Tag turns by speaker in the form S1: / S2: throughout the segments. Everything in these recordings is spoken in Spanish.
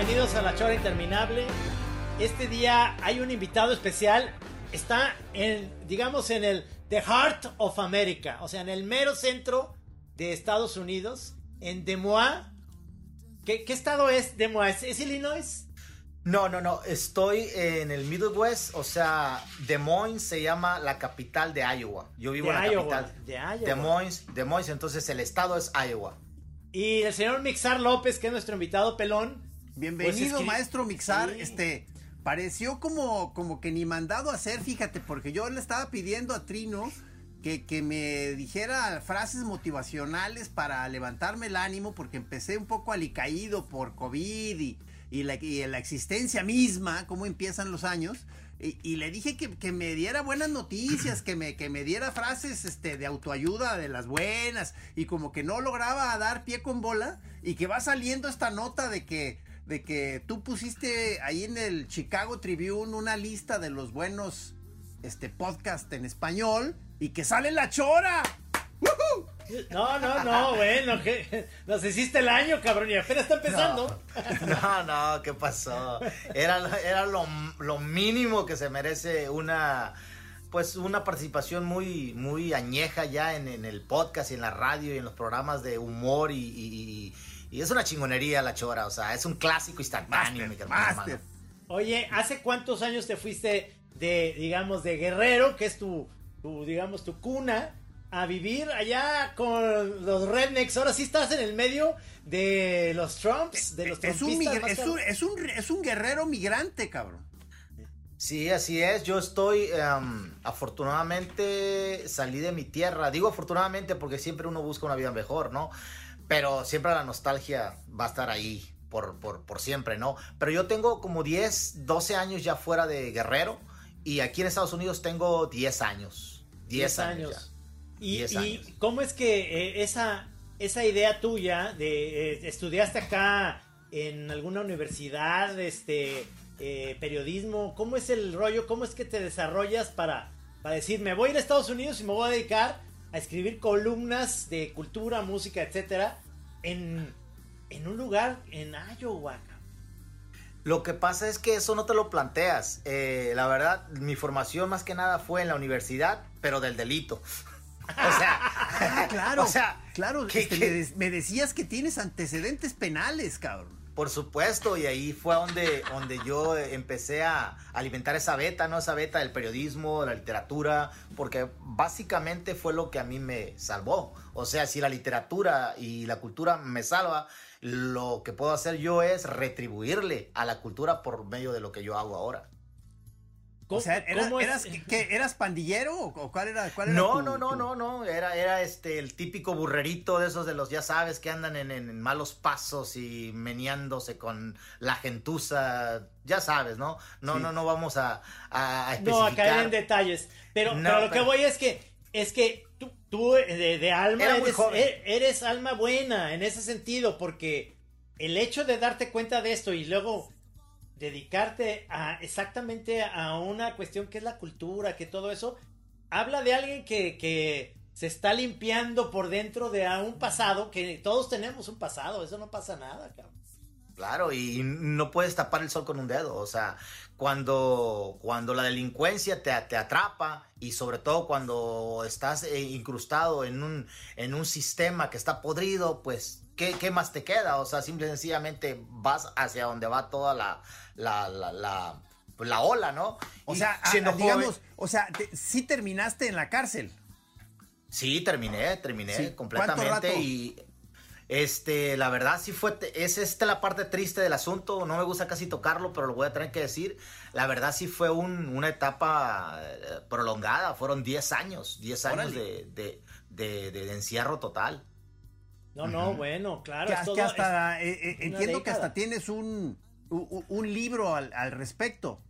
S1: Bienvenidos a La Chora Interminable. Este día hay un invitado especial. Está en, digamos, en el The Heart of America, o sea, en el mero centro de Estados Unidos, en Des Moines. ¿Qué, qué estado es Des Moines? ¿Es Illinois?
S2: No, no, no. Estoy en el Midwest, o sea, Des Moines se llama la capital de Iowa. Yo vivo
S1: De
S2: en la
S1: Iowa,
S2: capital.
S1: de Iowa.
S2: Des Moines, Des Moines, entonces el estado es Iowa.
S1: Y el señor Mixar López, que es nuestro invitado pelón.
S3: Bienvenido,
S1: Pues escri-
S3: maestro Mixar.
S1: Sí.
S3: Este, pareció como, como que ni mandado a hacer, fíjate, porque yo le estaba pidiendo a Trino que, que me dijera frases motivacionales para levantarme el ánimo, porque empecé un poco alicaído por COVID y, y la, y la existencia misma, cómo empiezan los años. Y, y le dije que, que me diera buenas noticias, que me, que me diera frases este, de autoayuda de las buenas, y como que no lograba dar pie con bola, y que va saliendo esta nota de que, de que tú pusiste ahí en el Chicago Tribune una lista de los buenos este, podcast en español, y que sale la chora. ¡Woohoo!
S1: No, no, no, bueno, que nos hiciste el año, cabrón, y apenas está empezando.
S2: No, no, ¿qué pasó? Era, era lo, lo mínimo que se merece una pues una participación muy muy añeja ya en, en el podcast y en la radio y en los programas de humor y, y- y es una chingonería la chora, o sea, es un clásico instantáneo, mi hermano.
S1: Oye, ¿hace cuántos años te fuiste de, digamos, de Guerrero, que es tu, tu, digamos, tu cuna, a vivir allá con los rednecks? Ahora sí estás en el medio de los Trumps, de los
S3: Es un, es, un, es, un, es un guerrero migrante, cabrón.
S2: Sí, así es. Yo estoy, em, afortunadamente, salí de mi tierra. Digo afortunadamente porque siempre uno busca una vida mejor, ¿no? Pero siempre la nostalgia va a estar ahí por, por, por siempre, ¿no? Pero yo tengo como 10, 12 años ya fuera de Guerrero y aquí en Estados Unidos tengo 10 años. 10 años. ya.
S1: ¿Y,
S2: 10
S1: y
S2: años.
S1: cómo es que eh, esa, esa idea tuya de eh, estudiaste acá en alguna universidad, este eh, periodismo, cómo es el rollo, cómo es que te desarrollas para, para decir me voy a ir a Estados Unidos y me voy a dedicar a escribir columnas de cultura, música, etcétera, en, en un lugar en Iowa?
S2: Lo que pasa es que eso no te lo planteas. Eh, la verdad, mi formación más que nada fue en la universidad, pero del delito. o sea,
S3: Ah, claro.
S2: o sea,
S3: claro,
S2: que-
S3: este, Me, de- me decías que tienes antecedentes penales, cabrón.
S2: Por supuesto, y ahí fue donde, donde yo empecé a alimentar esa beta, ¿no? Esa beta del periodismo, de la literatura, porque básicamente fue lo que a mí me salvó. O sea, si la literatura y la cultura me salva, lo que puedo hacer yo es retribuirle a la cultura por medio de lo que yo hago ahora.
S1: ¿Cómo-
S3: O sea, ¿era-
S1: cómo es-
S3: eras, ¿qué, ¿eras pandillero o, cuál era, cuál era
S2: No,
S3: tu-
S2: no, no,
S3: tu-
S2: no, no, era, era este el típico burrerito de esos de los, ya sabes, que andan en, en malos pasos y meneándose con la gentuza, ya sabes, ¿no? No,
S3: Sí.
S2: no, no vamos a, a,
S1: No, a caer en detalles. Pero,
S2: No,
S1: pero lo que voy es que es que tú, tú de, de alma eres,
S2: joven.
S1: e- eres alma buena en ese sentido, porque el hecho de darte cuenta de esto y luego dedicarte a exactamente a una cuestión que es la cultura, que todo eso, habla de alguien que, que se está limpiando por dentro de un pasado, que todos tenemos un pasado, eso no pasa nada, cabrón.
S2: Claro, y no puedes tapar el sol con un dedo. O sea, cuando, cuando la delincuencia te, te atrapa y sobre todo cuando estás eh, incrustado en un, en un sistema que está podrido, pues, ¿qué, qué más te queda? O sea, simple y sencillamente vas hacia donde va toda la, la, la, la, la ola, ¿no?
S3: O
S2: Y
S3: sea, a-
S2: siendo
S3: a- digamos,
S2: joven-
S3: o sea, te- sí terminaste en la cárcel.
S2: Sí, terminé, terminé
S3: Sí. ¿Cuánto
S2: completamente y Este, la verdad sí fue, es esta la parte triste del asunto, no me gusta casi tocarlo, pero lo voy a tener que decir. La verdad sí fue un- una etapa eh, prolongada, fueron 10 años, 10 años de- de- de encierro total.
S1: No, no, bueno, claro.
S3: Que,
S1: es
S3: que
S1: todo-
S3: hasta, eh, eh, entiendo que hasta tienes un, un, un libro al, al respecto.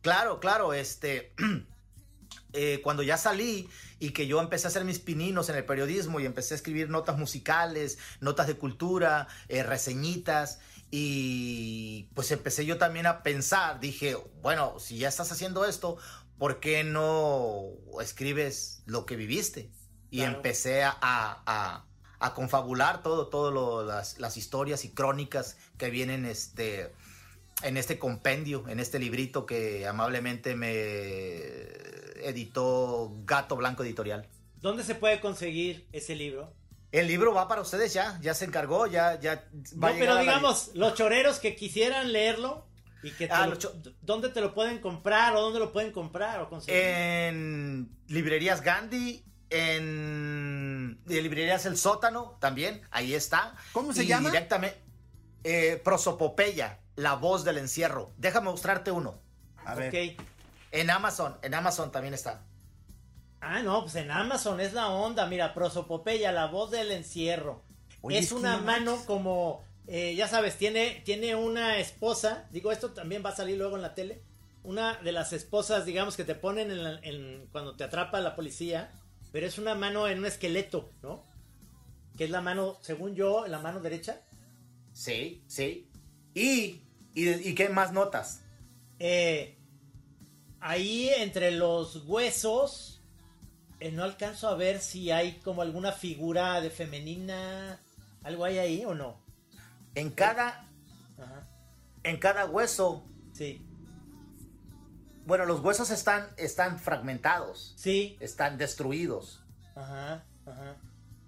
S2: Claro, claro, este, eh, cuando ya salí y que yo empecé a hacer mis pininos en el periodismo y empecé a escribir notas musicales, notas de cultura, eh, reseñitas, y pues empecé yo también a pensar, dije, bueno, si ya estás haciendo esto, ¿por qué no escribes lo que viviste? Y
S1: Claro.
S2: empecé a, a- a- a confabular todo, todo las, las historias y crónicas que vienen este, en este compendio, en este librito que amablemente me editó Gato Blanco Editorial.
S1: ¿Dónde se puede conseguir ese libro?
S2: El libro va para ustedes ya, ya se encargó, ya, ya
S1: No,
S2: va
S1: pero
S2: a la-
S1: digamos, los choreros que quisieran leerlo y que te
S2: Ah,
S1: lo-
S2: los cho-
S1: ¿dónde te lo pueden comprar o dónde lo pueden comprar o conseguir?
S2: en librerías Gandhi, en, librerías El Sótano también, ahí está.
S3: ¿Cómo se
S2: Y
S3: llama?
S2: Directamente, eh, Prosopopeya, la voz del encierro. Déjame mostrarte uno.
S3: A ver.
S1: Ok.
S2: En Amazon, en Amazon también está.
S1: Ah, no, pues en Amazon es la onda. Mira, Prosopopeya, la voz del encierro.
S3: Oye,
S1: es una
S3: no
S1: mano
S3: manches.
S1: como, eh, ya sabes, tiene, tiene una esposa. Digo, esto también va a salir luego en la tele. Una de las esposas, digamos, que te ponen en, la- en- cuando te atrapa la policía. Pero es una mano en un esqueleto, ¿no? Que es la mano, según yo, la mano derecha.
S2: Sí, sí. ¿Y, y, y qué más notas?
S1: Eh, ahí entre los huesos, eh, no alcanzo a ver si hay como alguna figura de femenina. ¿Algo hay ahí o no?
S2: En cada,
S1: Ajá.
S2: en cada hueso,
S1: Sí.
S2: Bueno, los huesos están, están fragmentados,
S1: Sí.
S2: están destruidos,
S1: Ajá. Ajá.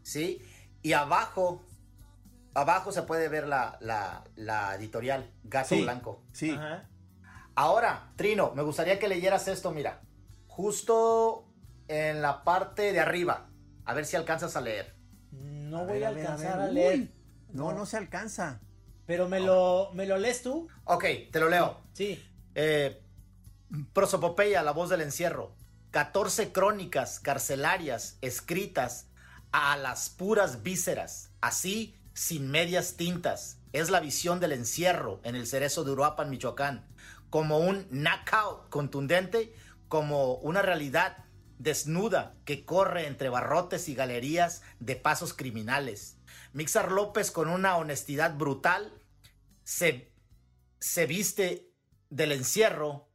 S2: ¿sí? Y abajo, abajo se puede ver la, la, la editorial, Gato
S1: Sí.
S2: Blanco.
S3: Sí.
S1: Ajá.
S2: Ahora, Trino, me gustaría que leyeras esto, mira, justo en la parte de arriba, a ver si alcanzas a leer.
S1: No
S3: A
S1: voy
S3: ver,
S1: a,
S3: a ver, a
S1: alcanzar
S3: ver.
S1: a leer.
S3: No, no se alcanza.
S1: Pero me lo, me lo lees tú.
S2: Ok, te lo leo.
S1: Sí.
S2: Eh, Prosopopeya, la voz del encierro. 14 crónicas carcelarias escritas a las puras vísceras, así sin medias tintas. Es la visión del encierro en el cerezo de Uruapan, Michoacán, como un knockout contundente, como una realidad desnuda que corre entre barrotes y galerías de pasos criminales. Mixar López con una honestidad brutal se, se viste del encierro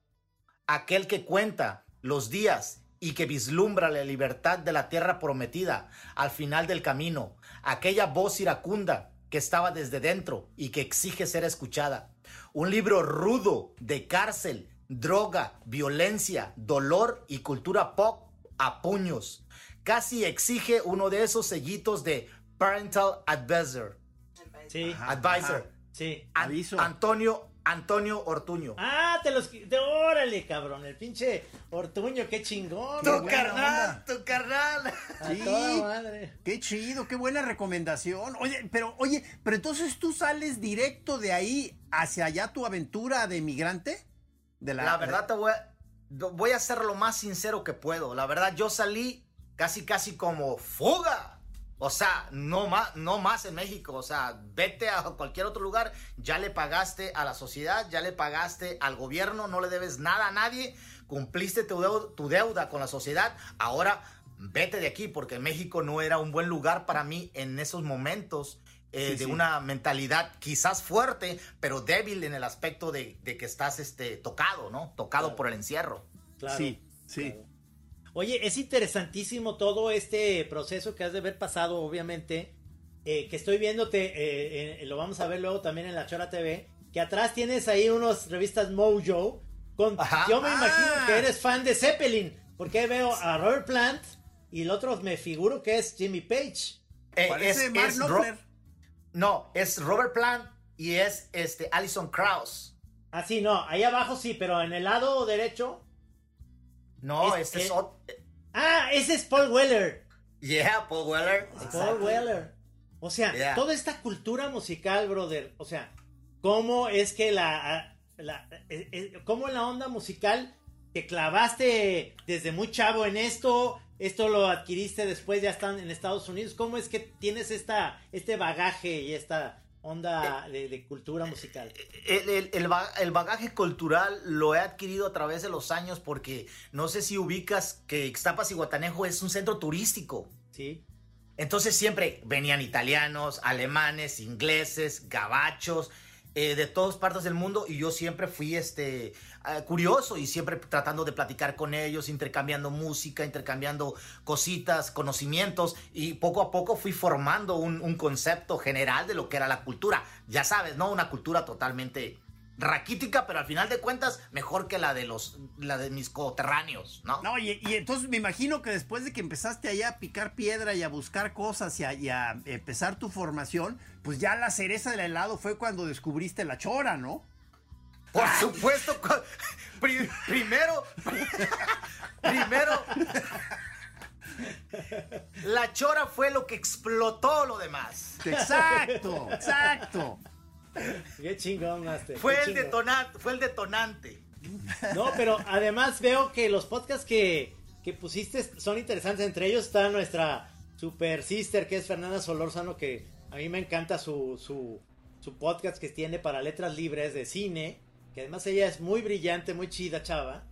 S2: aquel que cuenta los días y que vislumbra la libertad de la tierra prometida al final del camino, aquella voz iracunda que estaba desde dentro y que exige ser escuchada. Un libro rudo de cárcel, droga, violencia, dolor y cultura pop a puños. Casi exige uno de esos sellitos de Parental Advisor.
S1: Sí.
S3: Ajá.
S2: Advisor.
S1: Sí.
S2: An-
S3: Aviso.
S2: Antonio, Antonio Ortuño.
S1: Ah, te los... Te, órale, cabrón. El pinche Ortuño, qué chingón.
S2: Tu carnal,
S3: onda.
S2: tu carnal.
S1: A
S3: Sí.
S1: toda madre.
S3: Qué chido, qué buena recomendación. Oye, pero, oye, pero entonces tú sales directo de ahí hacia allá tu aventura de migrante. De la,
S2: La verdad te voy a, voy a ser lo más sincero que puedo. La verdad yo salí casi casi como fuga. O sea, no más, no más en México. O sea, vete a cualquier otro lugar. Ya le pagaste a la sociedad, ya le pagaste al gobierno, no le debes nada a nadie. Cumpliste tu deuda, tu deuda con la sociedad. Ahora vete de aquí porque México no era un buen lugar para mí en esos momentos. eh,
S3: Sí,
S2: de
S3: sí.
S2: una mentalidad quizás fuerte, pero débil en el aspecto de, de que estás este, tocado, ¿no? Tocado
S1: Claro.
S2: por el encierro.
S1: Claro.
S3: Sí, sí.
S1: Claro. Oye, es interesantísimo todo este proceso que has de haber pasado, obviamente. eh, que estoy viéndote, eh, eh, lo vamos a ver luego también en la Chora TV. Que atrás tienes ahí unos revistas Mojo. Con,
S2: Ajá.
S1: yo me imagino
S3: Ah.
S1: que eres fan de Zeppelin. Porque ahí veo a Robert Plant. Y el otro me figuro que es Jimmy Page.
S2: Eh,
S3: Parece
S2: es-
S3: Mark
S2: es. Ro- no, es Robert Plant y es este Alison Krauss.
S1: Ah, sí, no, ahí abajo sí, pero en el lado derecho.
S2: No,
S1: Es-
S2: este es...
S1: eh,
S2: ot-
S1: Ah, ese es Paul Weller.
S2: Yeah, Paul Weller.
S1: Paul. Weller. O sea,
S2: Yeah.
S1: toda esta cultura musical, brother. O sea, ¿cómo es que la. la eh, eh, ¿Cómo la onda musical te clavaste desde muy chavo en esto? Esto lo adquiriste después, ya están en Estados Unidos. ¿Cómo es que tienes esta, este bagaje y esta onda de, de cultura musical?
S2: El, el- el el bagaje cultural lo he adquirido a través de los años porque no sé si ubicas que Ixtapas y Guatanejo es un centro turístico.
S1: ¿Sí?
S2: Entonces siempre venían italianos, alemanes, ingleses, gabachos, eh, de todas partes del mundo y yo siempre fui este ah, curioso y siempre tratando de platicar con ellos, intercambiando música, intercambiando cositas, conocimientos y poco a poco fui formando un, concepto general de lo que era la cultura. Ya sabes, ¿no? Una cultura totalmente raquítica, pero al final de cuentas mejor que la de los la de mis coterráneos, ¿no?
S3: No, y, entonces me imagino que después de que empezaste allá a picar piedra y a buscar cosas y a empezar tu formación, pues ya la cereza del helado fue cuando descubriste la chora, ¿no?
S2: Por supuesto, pri- primero, primero, la chora fue lo que explotó lo demás.
S3: Exacto, exacto.
S1: Qué chingón, Master.
S2: Fue
S1: qué
S2: el
S1: chingón.
S2: detonante, fue el detonante.
S1: No, pero además veo que los podcasts que, que pusiste son interesantes. Entre ellos está nuestra super sister, que es Fernanda Solórzano, que a mí me encanta su, su, su podcast que tiene para letras libres de cine. Que además ella es muy brillante, muy chida, chava.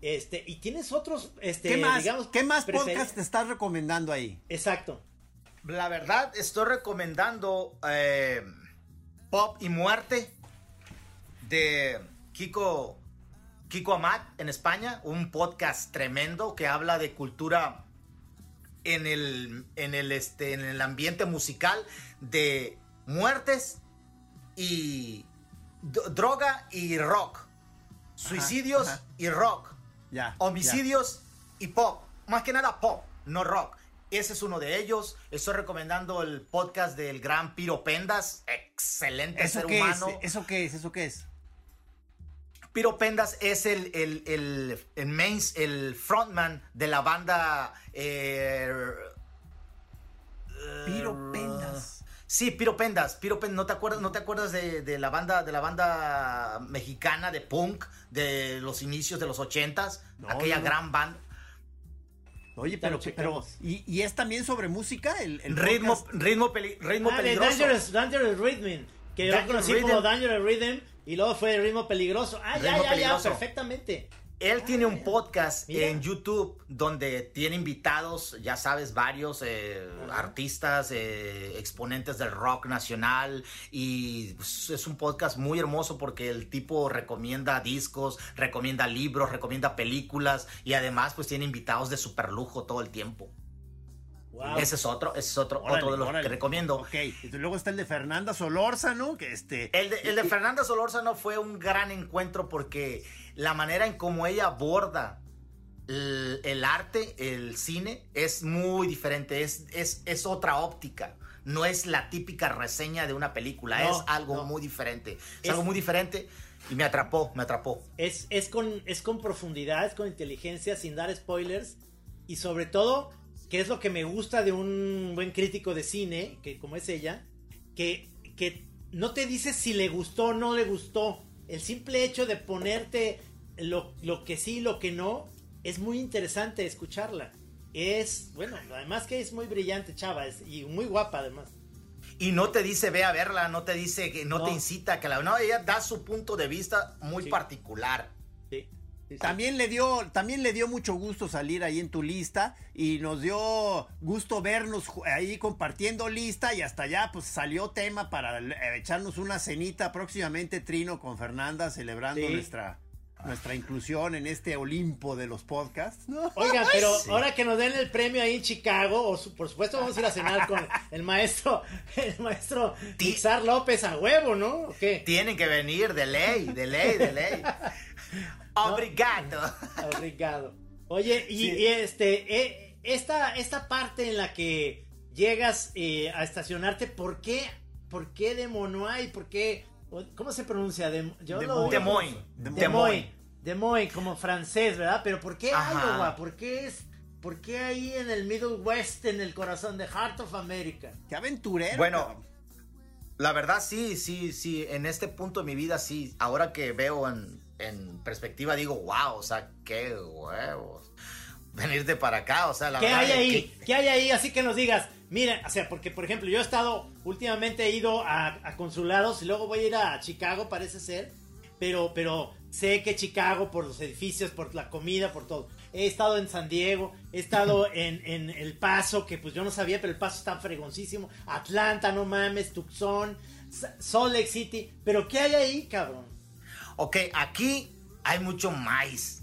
S1: Este, y tienes otros, este,
S3: ¿Qué más,
S1: digamos,
S3: ¿qué más podcast te estás recomendando ahí?
S1: Exacto.
S2: La verdad, estoy recomendando eh, Pop y Muerte de Kiko, Kiko Amat en España, un podcast tremendo que habla de cultura en el, en el, este, en el ambiente musical de muertes y droga y rock, suicidios
S3: ajá.
S2: y rock. Homicidios y pop. Más que nada pop, no rock. Ese es uno de ellos. Estoy recomendando el podcast del gran Piro Pendas. Excelente.
S3: ¿Eso
S2: ser
S3: qué
S2: humano.
S3: es? ¿Eso qué es? ¿Eso qué es?
S2: Piro Pendas es el, el, el, el main, el frontman de la banda. eh,
S3: Piro Pendas.
S2: Sí, Piro Pendas. Piro Pendas, ¿no te acuerdas, no te acuerdas de, de la banda de la banda mexicana de punk de los inicios de los ochentas?
S3: No,
S2: Aquella
S3: no, no.
S2: gran banda.
S3: Oye, pero, pero. ¿y, y es también sobre música? El, el
S2: Ritmo,
S3: podcast?
S2: ritmo, peli- ritmo
S1: Ah, de
S2: peligroso.
S1: Dangerous, Dangerous Rhythm. Que yo lo
S2: Dangerous
S1: conocí como
S2: Rhythm.
S1: Dangerous Rhythm. Y luego fue Ritmo Peligroso. Ah, ya, ya,
S2: Peligroso.
S1: ya, perfectamente.
S2: Él tiene un podcast
S1: Mira.
S2: en YouTube donde tiene invitados, ya sabes, varios eh, artistas, eh, exponentes del rock nacional y pues, es un podcast muy hermoso porque el tipo recomienda discos, recomienda libros, recomienda películas y además pues tiene invitados de super lujo todo el tiempo.
S1: Wow.
S2: Ese es otro, ese es otro,
S3: Órale,
S2: otro de los
S3: órale.
S2: que recomiendo.
S3: Ok, y luego está el de Fernanda Solórzano, que este...
S2: El de, el de Fernanda Solórzano fue un gran encuentro porque la manera en cómo ella aborda el, el arte, el cine, es muy diferente, es, es, es otra óptica. No es la típica reseña de una película,
S1: No,
S2: es algo
S1: no.
S2: muy diferente. Es,
S1: Es-
S2: algo muy diferente y me atrapó, me atrapó.
S1: Es, es, con, es con profundidad, es con inteligencia, sin dar spoilers. Y sobre todo, que es lo que me gusta de un buen crítico de cine, que como es ella, que, que no te dice si le gustó o no le gustó. El simple hecho de ponerte lo, lo que sí y lo que no, es muy interesante escucharla. Es, bueno, además que es muy brillante, chava, es- y muy guapa además.
S2: Y no te dice ve a verla, no te dice que no,
S1: No.
S2: te incita a que la no, ella da su punto de vista muy
S1: Sí.
S2: particular.
S1: Sí, sí.
S3: También le dio, también le dio mucho gusto salir ahí en tu lista y nos dio gusto vernos ahí compartiendo lista y hasta allá pues salió tema para eh, echarnos una cenita próximamente Trino con Fernanda celebrando
S1: Sí.
S3: nuestra nuestra inclusión en este Olimpo de los podcasts. ¿no?
S1: Oigan, pero ahora que nos den el premio ahí en Chicago, o su- por supuesto vamos a ir a cenar con el maestro, el maestro
S2: Ti-
S1: Tixar López a huevo, ¿no? ¿O qué?
S2: Tienen que venir de ley, de ley, de ley. Obrigado.
S1: Obrigado. Oye, y,
S3: Sí.
S1: y este, eh, esta, esta parte en la que llegas eh, a estacionarte, ¿por qué? ¿Por qué de Monoay? ¿Por qué? ¿Cómo se pronuncia? De, yo
S3: Des
S1: lo
S2: Moines.
S1: Des Moines, como francés, ¿verdad? Pero ¿por qué
S2: Ajá.
S1: Iowa? ¿Por qué es ¿por qué ahí en el Middle West, en el corazón de Heart of America?
S3: Qué aventurero.
S2: Bueno,
S3: cabrón.
S2: La verdad sí, sí, sí, en este punto de mi vida sí, ahora que veo en, en perspectiva digo, wow, o sea, qué huevos. Venirte para acá, o sea, la
S1: ¿Qué
S2: verdad
S1: hay ahí?
S2: que-
S1: ¿Qué hay ahí? Así que nos digas, mira, o sea, porque por ejemplo, yo he estado, últimamente he ido a, a consulados y luego voy a ir a Chicago, parece ser, pero, pero sé que Chicago, por los edificios, por la comida, por todo. He estado en San Diego, he estado en, en El Paso, que pues yo no sabía, pero El Paso está fregoncísimo. Atlanta, no mames, Tucson, Sa- Salt Lake City. Pero ¿qué hay ahí, cabrón?
S2: Ok, aquí hay mucho maíz.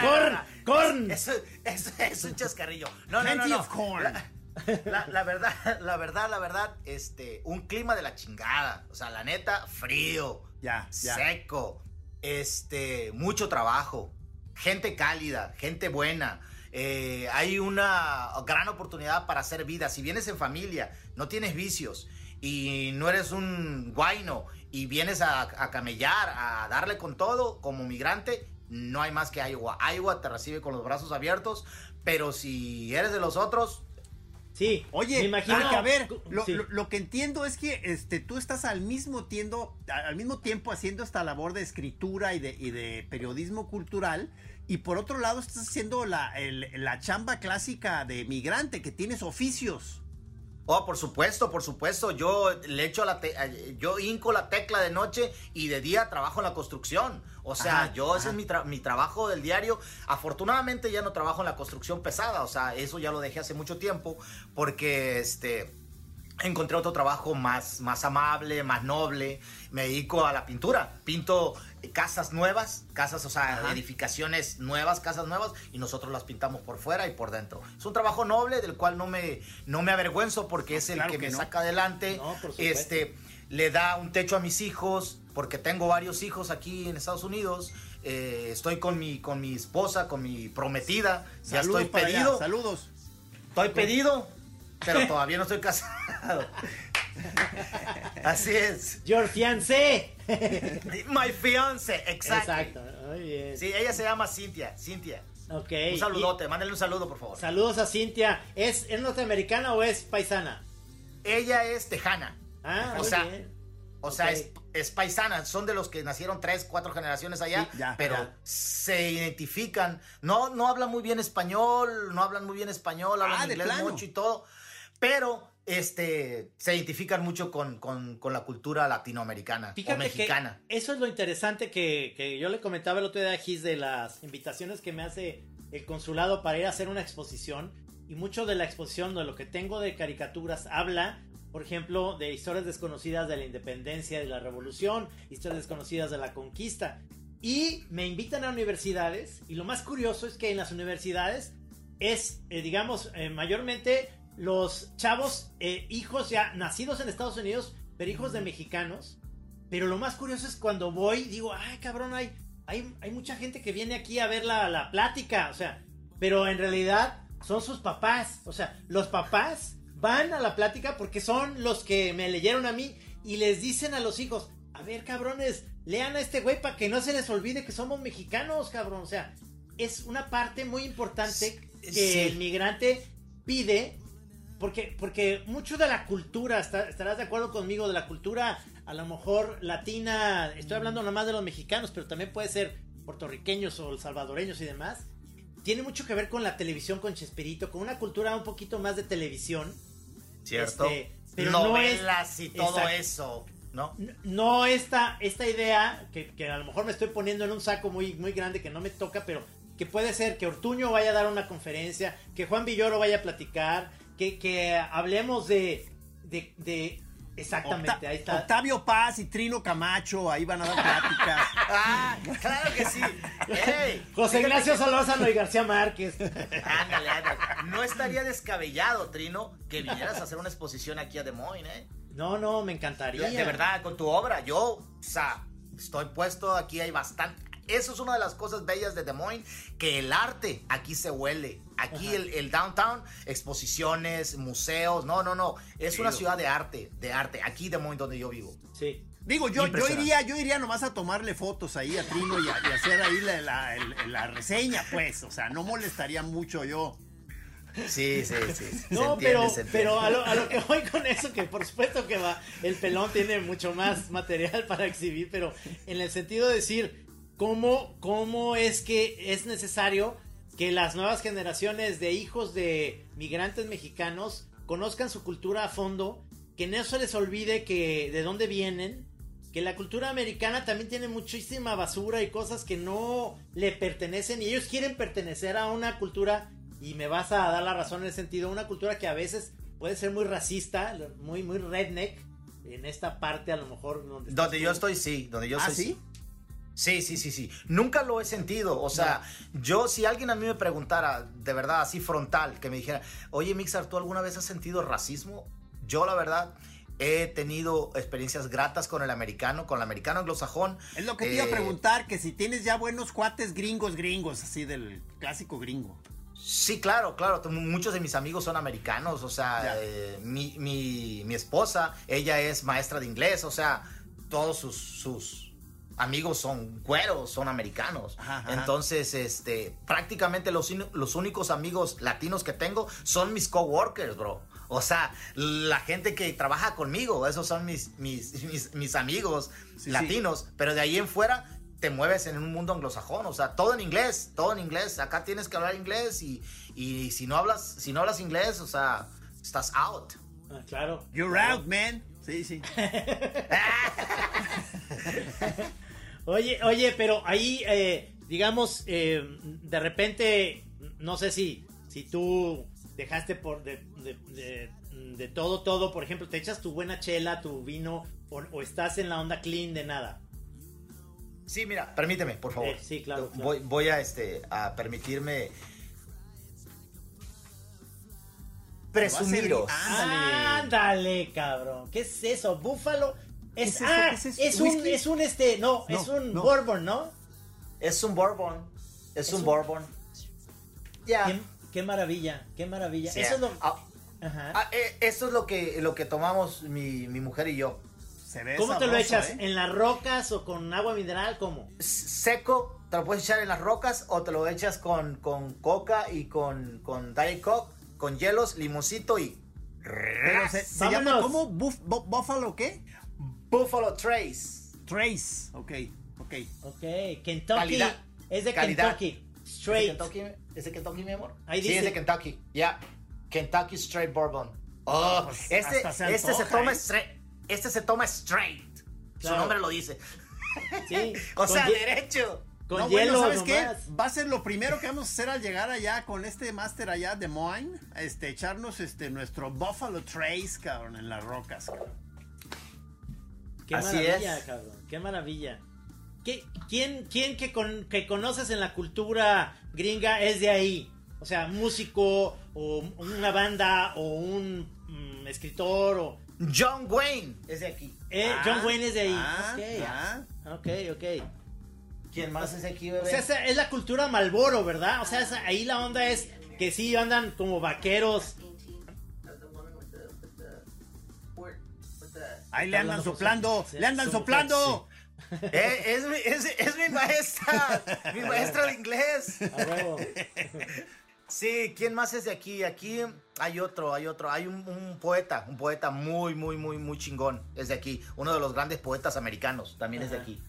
S1: Corn, corn.
S2: Es un chascarrillo. No, no, no, no.
S3: of corn.
S2: La, la- la verdad, la verdad, la verdad, este, un clima de la chingada. O sea, la neta, frío,
S3: Ya, ya.
S2: seco, este, mucho trabajo, gente cálida, gente buena. eh, hay una gran oportunidad para hacer vida. Si vienes en familia, no tienes vicios y no eres un guayno y vienes a, a camellar, a darle con todo como migrante, no hay más que Iowa. Iowa te recibe con los brazos abiertos, pero si eres de los otros,
S1: Sí,
S3: Oye,
S1: me imagino.
S3: porque, a ver, lo,
S1: Sí.
S3: lo- lo que entiendo es que este, tú estás al mismo, tiempo, al mismo tiempo haciendo esta labor de escritura y de, y de periodismo cultural, y por otro lado estás haciendo la, el- la chamba clásica de migrante, que tienes oficios.
S2: Oh, por supuesto, por supuesto. Yo le echo la te- yo hinco la tecla de noche y de día trabajo en la construcción. O sea,
S3: Ajá,
S2: yo ese es mi, tra- mi trabajo del diario. Afortunadamente ya no trabajo en la construcción pesada. O sea, eso ya lo dejé hace mucho tiempo porque este encontré otro trabajo más, más amable, más noble. Me dedico a la pintura. Pinto casas nuevas, casas, o sea,
S3: Ajá.
S2: edificaciones nuevas, casas nuevas, y nosotros las pintamos por fuera y por dentro. Es un trabajo noble del cual no me, no me avergüenzo porque es el
S3: Claro
S2: que,
S3: que
S2: me
S3: no.
S2: saca adelante.
S1: No, por supuesto.
S2: este le da un techo a mis hijos, porque tengo varios hijos aquí en Estados Unidos. Eh, estoy con mi, con mi esposa, con mi prometida. Ya
S3: Saludos
S2: estoy
S3: allá,
S2: pedido.
S3: saludos.
S2: Estoy pedido, pero todavía no estoy casado. Así es.
S1: Your fiancé.
S2: My fiance, exacto.
S1: Exacto, muy bien.
S2: Sí, ella se llama Cintia, Cintia.
S1: Ok.
S2: Un saludote, mándale un saludo, por favor.
S1: Y saludos a Cintia. ¿Es, ¿Es norteamericana o es paisana?
S2: Ella es tejana.
S1: Ah,
S2: O
S1: muy
S2: sea,
S1: bien.
S2: O sea, es, es paisana, son de los que nacieron tres, cuatro generaciones allá,
S3: Sí, ya,
S2: pero
S3: ya.
S2: se identifican. No, no hablan muy bien español, no hablan muy bien español, hablan
S3: Ah,
S2: inglés mucho y todo, pero este se identifican mucho con, con- con la cultura latinoamericana o
S1: Fíjate
S2: mexicana.
S1: que eso es lo interesante que, que yo le comentaba el otro día a Gis de las invitaciones que me hace el consulado para ir a hacer una exposición. Y mucho de la exposición, de lo que tengo de caricaturas, habla, por ejemplo, de historias desconocidas de la independencia y la revolución, historias desconocidas de la conquista. Y me invitan a universidades. Y lo más curioso es que en las universidades es, eh, digamos, eh, mayormente los chavos, eh, hijos ya nacidos en Estados Unidos, pero hijos de mexicanos. Pero lo más curioso es cuando voy, digo, ay cabrón, hay, hay, hay mucha gente que viene aquí a ver la, la plática, o sea, pero en realidad son sus papás, o sea, los papás van a la plática porque son los que me leyeron a mí y les dicen a los hijos, a ver cabrones, lean a este güey para que no se les olvide que somos mexicanos, cabrón, o sea, es una parte muy importante que
S2: Sí.
S1: el migrante pide porque, porque mucho de la cultura, está- estarás de acuerdo conmigo, de la cultura a lo mejor latina, estoy hablando nada más de los mexicanos, pero también puede ser puertorriqueños o salvadoreños y demás, tiene mucho que ver con la televisión, con Chespirito, con una cultura un poquito más de televisión.
S2: ¿Cierto?
S1: Este, pero no es-
S2: Novelas y todo
S1: Exacto.
S2: eso, ¿no?
S1: No esta, esta idea, que, que a lo mejor me estoy poniendo en un saco muy, muy grande que no me toca, pero que puede ser que Ortuño vaya a dar una conferencia, que Juan Villoro vaya a platicar, que, que hablemos de, de, de- exactamente,
S3: Octa-
S1: ahí está.
S3: Octavio Paz y Trino Camacho, ahí van a dar pláticas.
S2: Ah, claro que sí. Ey,
S1: José Ignacio
S2: que-
S1: Solórzano y García Márquez.
S2: Ándale, ándale. No estaría descabellado, Trino, que vinieras a hacer una exposición aquí a Des Moines, ¿eh?
S1: No, no, me encantaría.
S2: De verdad, con tu obra. Yo, o sea, estoy puesto aquí, hay bastante. Eso es una de las cosas bellas de Des Moines, que el arte aquí se huele. Aquí el, el downtown, exposiciones, museos, no, no, no. Es una ciudad de arte, de arte. Aquí Des Moines donde yo vivo.
S1: Sí.
S3: Digo, yo, yo iría, yo iría nomás a tomarle fotos ahí a Trino y, a- y hacer ahí la, la- reseña, pues. O sea, no molestaría mucho yo.
S2: Sí, sí, sí.
S1: No,
S2: entiende,
S1: pero,
S2: se entiende.
S1: pero a, lo, a lo que voy con eso, que por supuesto que va, el pelón tiene mucho más material para exhibir, pero en el sentido de decir, ¿cómo, cómo es que es necesario que las nuevas generaciones de hijos de migrantes mexicanos conozcan su cultura a fondo, que no se les olvide que de dónde vienen, que la cultura americana también tiene muchísima basura y cosas que no le pertenecen y ellos quieren pertenecer a una cultura y me vas a dar la razón en el sentido, una cultura que a veces puede ser muy racista, muy muy redneck en esta parte a lo mejor donde,
S2: yo
S1: tú.
S2: estoy, sí. Donde yo
S3: ¿Ah, sí?
S2: Sí, sí, sí, sí. Nunca lo he sentido. O sea, yo, si alguien a mí me preguntara, de verdad, así frontal, que me dijera, oye, Mixar, ¿tú alguna vez has sentido racismo? Yo, la verdad, he tenido experiencias gratas con el americano, con el americano anglosajón.
S3: Es lo que te iba a
S2: Eh,
S3: preguntar, que si tienes ya buenos cuates gringos, gringos, así del clásico gringo.
S2: Sí, claro, claro. Muchos de mis amigos son americanos. O sea, eh, mi, mi- mi esposa, ella es maestra de inglés. O sea, todos sus, sus amigos son güeros, son americanos.
S3: Ajá, ajá.
S2: Entonces, este, prácticamente los, los únicos amigos latinos que tengo son mis coworkers, bro. O sea, la gente que trabaja conmigo, esos son mis, mis, mis, mis amigos
S3: Sí, sí.
S2: latinos. Pero de ahí en fuera te mueves en un mundo anglosajón, o sea, todo en inglés, todo en inglés. Acá tienes que hablar inglés y, y si no hablas, si no hablas inglés, o sea, estás out.
S1: Ah, claro.
S3: You're out, man. Sí, sí.
S1: Oye, oye, pero ahí, eh, digamos, eh, de repente, no sé si, si tú dejaste por de, de- de- de todo, todo, por ejemplo, te echas tu buena chela, tu vino, o, o estás en la onda clean de nada.
S2: Sí, mira, permíteme, por favor.
S1: Eh, sí, claro, claro.
S2: Voy, voy a, este, a permitirme presumiros.
S3: Ándale.
S1: Ándale, cabrón. ¿Qué es eso? Búfalo. Es, ah,
S3: ¿Qué es
S1: un, es un este, no,
S3: No,
S1: es un
S3: no.
S1: bourbon, ¿no?
S2: Es un bourbon. Es, un,
S1: un-
S2: bourbon. Ya.
S1: Qué, qué maravilla, qué maravilla.
S2: Sí,
S1: Eso es lo.
S2: ah,
S1: Ajá.
S2: ah, eh, eso es lo que, lo que tomamos mi, mi mujer y yo.
S3: Se ve
S1: ¿Cómo te lo echas?
S3: ¿eh?
S1: ¿En las rocas o con agua mineral? ¿Cómo?
S2: seco, te lo puedes echar en las rocas o te lo echas con, con coca y con, con Diet Coke, con hielos, limoncito y
S3: Pero se, se llama bu- ¿Buffalo qué?
S2: Buffalo Trace.
S3: Trace. Ok, ok.
S1: Ok, Kentucky.
S2: Calidad.
S1: Es de
S2: Calidad.
S1: Kentucky.
S2: ¿Es de
S1: Straight.
S2: Kentucky, ¿Es de Kentucky, mi amor?
S1: Ahí
S2: sí,
S1: dice.
S2: es de Kentucky. Ya. Kentucky Straight Bourbon. Oh,
S3: pues,
S2: este,
S3: se
S2: este se toma
S3: ¿eh?
S2: straight. Este se toma straight.
S1: Claro.
S2: Su nombre lo dice.
S1: Sí.
S2: O sea, derecho.
S1: Con
S3: no,
S1: hielo
S3: bueno, ¿sabes qué? Va a ser lo primero que vamos a hacer al llegar allá con este máster allá de Moine, este, echarnos este nuestro Buffalo Trace, cabrón, en las rocas. cabrón.
S1: Qué
S2: Así
S1: maravilla,
S2: es.
S1: cabrón. Qué maravilla. ¿Qué, ¿Quién, quién que, con- que conoces en la cultura gringa es de ahí? O sea, músico, o una banda, o un mm, escritor, o...
S2: John Wayne es de aquí.
S1: Eh,
S3: Ah,
S1: John Wayne es de ahí.
S3: ah,
S1: ok.
S3: ah.
S1: ok, ok.
S2: ¿Quién más es de aquí, bebé?
S1: O sea, esa es la cultura Malboro, ¿verdad? O sea, ahí la onda es que sí andan como vaqueros.
S3: Ahí le andan soplando, le andan soplando.
S2: Eh, es, mi, es, es mi maestra, mi maestra de inglés. Sí, ¿quién más es de aquí? Aquí hay otro, hay otro, hay un, un poeta, un poeta muy, muy, muy, muy chingón, es de aquí, uno de los grandes poetas americanos, también es de
S1: Ajá.
S2: aquí.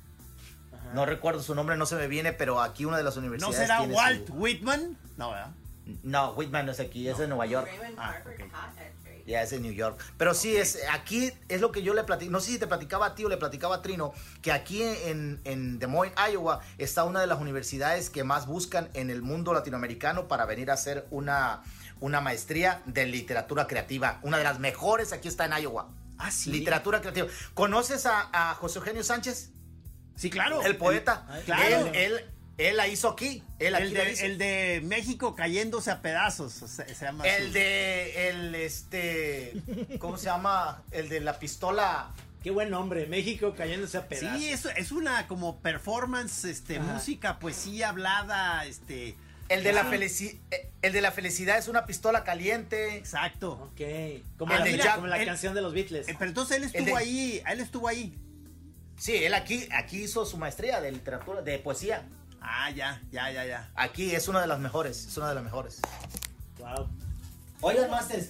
S2: No recuerdo su nombre, no se me viene, pero aquí una de las
S3: ¿No
S2: universidades
S3: será
S2: tiene
S3: Walt
S2: su-
S3: Whitman? No, ¿verdad?
S2: No, Whitman no es aquí, es de Nueva York.
S3: Ah, ok.
S2: Ya es de New York. Pero sí, es aquí es lo que yo le platico. No sé si te platicaba a ti o le platicaba a Trino, que aquí en, en Des Moines, Iowa, está una de las universidades que más buscan en el mundo latinoamericano para venir a hacer una, una maestría de literatura creativa. Una de las mejores aquí está en Iowa.
S3: Ah, sí.
S2: Literatura creativa. ¿Conoces a, a José Eugenio Sánchez?
S3: Sí, claro.
S2: El poeta.
S3: Claro.
S2: Él, él, él la hizo aquí. Él aquí
S3: El
S2: la
S3: de,
S2: hizo.
S3: el de México cayéndose a pedazos. o sea, se llama
S2: El
S3: su-
S2: de, el, este, ¿cómo se llama? El de la pistola,
S1: Qué buen nombre, México cayéndose a pedazos.
S3: Sí, es, es una como performance, este,
S1: Ajá.
S3: música, poesía hablada, este.
S4: El de, la felici- eh, el de la felicidad es una pistola caliente.
S3: Exacto.
S1: Ok. Como
S4: El
S1: la,
S4: de
S1: mira,
S4: Jack-
S1: como la
S3: el-
S1: canción de los Beatles.
S3: Eh, pero entonces él estuvo
S4: de-
S3: ahí, él estuvo ahí.
S4: Sí, él aquí, aquí hizo su maestría de literatura, de poesía.
S3: Ah, ya, ya, ya, ya.
S4: Aquí es una de las mejores, es una de las mejores.
S1: Wow.
S4: Oigan, Masters,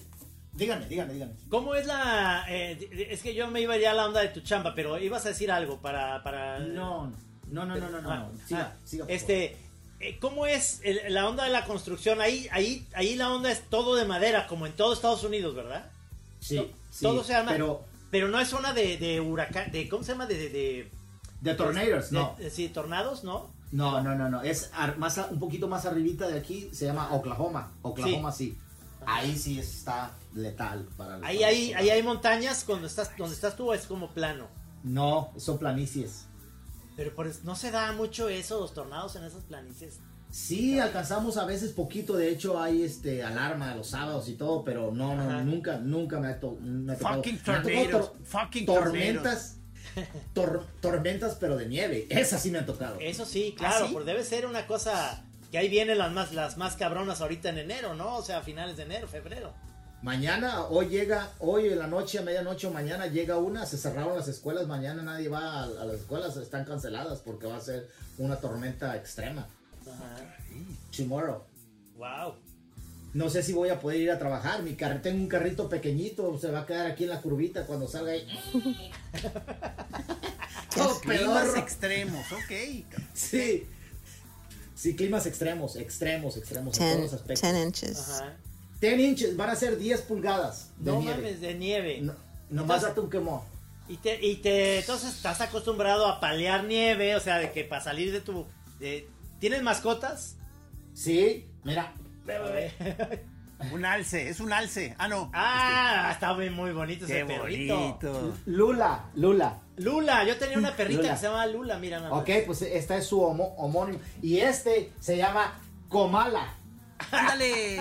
S4: díganme, díganme, díganme.
S1: ¿Cómo es la...? eh, es que yo me iba ya a la onda de tu chamba, pero ibas a decir algo para... para
S2: No, no, no, no, no, no.
S1: Ah,
S2: Siga,
S1: ah,
S2: siga.
S1: Este, eh, ¿cómo es el- la onda de la construcción? Ahí, ahí, ahí la onda es todo de madera, como en todo Estados Unidos, ¿verdad?
S2: Sí, sí,
S1: todo se arma.
S2: Pero
S1: Pero no es zona de, de huracán, de ¿cómo se llama? De, de, de-
S2: de tornadoes,
S1: de-
S2: no.
S1: sí, tornados, ¿no?
S2: No, no, no, no. Es más un poquito más arribita de aquí, se llama Oklahoma. Oklahoma sí. Ahí sí está letal para
S1: Ahí,
S2: para
S1: ahí, hay montañas cuando estás, donde estás tú es como plano.
S2: No, son planicies.
S1: Pero por no se da mucho eso, los tornados en esas planicies.
S2: Sí, alcanzamos a veces poquito, de hecho hay este alarma los sábados y todo, pero no, no,
S1: Ajá.
S2: nunca, nunca me ha, to- me ha tocado.
S3: Fucking
S2: me ha tocado
S3: tornadoes,
S2: tor-
S3: fucking
S2: tormentas, tor- tormentas pero de nieve, esas sí me han tocado.
S1: Eso sí, claro,
S3: ¿Ah, sí?
S1: porque debe ser una cosa que ahí vienen las más, las más cabronas ahorita en enero, ¿no? O sea, a finales de enero, febrero.
S2: Mañana, hoy llega, hoy en la noche, a medianoche o mañana llega una, se cerraron las escuelas, mañana nadie va a, a las escuelas, están canceladas porque va a ser una tormenta extrema.
S1: Ajá.
S2: Tomorrow.
S1: Wow.
S2: No sé si voy a poder ir a trabajar, mi car tengo un carrito pequeñito, se va a quedar aquí en la curvita cuando salga ahí. Todo
S3: Climas extremos, ok.
S2: Sí. Sí, climas extremos, extremos, extremos en todos
S5: 10,
S2: los aspectos.
S5: 10 inches.
S1: Ajá.
S2: 10 inches, van a ser 10 pulgadas de
S1: No
S2: nieve.
S1: mames, de nieve.
S2: No, nomás date un quemón.
S1: Y te, y te, entonces estás acostumbrado a palear nieve, o sea, de que para salir de tu... de- ¿Tienes mascotas?
S2: Sí, mira.
S3: Un alce, es un alce. Ah, no.
S1: Ah, está muy, muy bonito
S3: Qué
S1: ese perrito.
S3: bonito.
S2: Lula, Lula.
S1: Lula, yo tenía una perrita
S2: Lula.
S1: que se llama Lula, mira más.
S2: Ok, pues esta es su homo- homónimo. Y este se llama Comala.
S3: Ándale.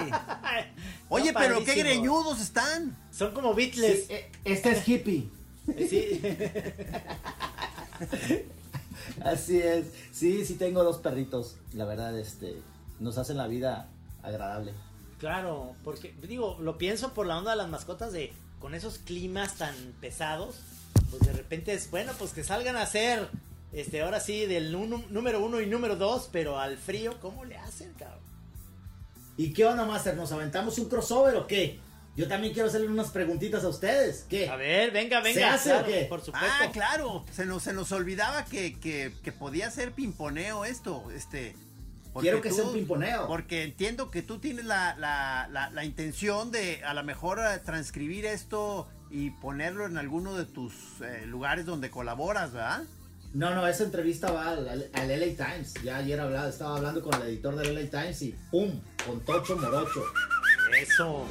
S3: Oye, pero qué greñudos están.
S1: Son como
S2: Sí,
S1: Beatles.
S2: eh, este es hippie.
S1: Sí.
S2: Así es. Sí, sí tengo dos perritos. La verdad, este, nos hacen la vida agradable.
S1: Claro, porque digo, lo pienso por la onda de las mascotas de con esos climas tan pesados, pues de repente es bueno, pues que salgan a hacer, este, ahora sí, del número uno y número dos, pero al frío, ¿cómo le hacen, cabrón?
S2: ¿Y qué onda, Master? ¿Nos aventamos un crossover o qué? Yo también quiero hacerle unas preguntitas a ustedes. ¿Qué?
S1: A ver, venga, venga,
S2: ¿Se hace
S1: claro,
S2: o qué?
S1: por supuesto.
S3: Ah, claro. Se nos, se nos olvidaba que, que, que podía ser pimponeo esto. Este. Porque
S2: Quiero que sea un pimponeo.
S3: Porque entiendo que tú tienes la, la, la, la intención de a lo mejor eh, transcribir esto y ponerlo en alguno de tus eh, lugares donde colaboras, ¿verdad?
S2: No, no, esa entrevista va al, al- al LA Times. Ya ayer hablaba, estaba hablando con el editor del LA Times y ¡pum! Con Tocho Morocho.
S1: Eso.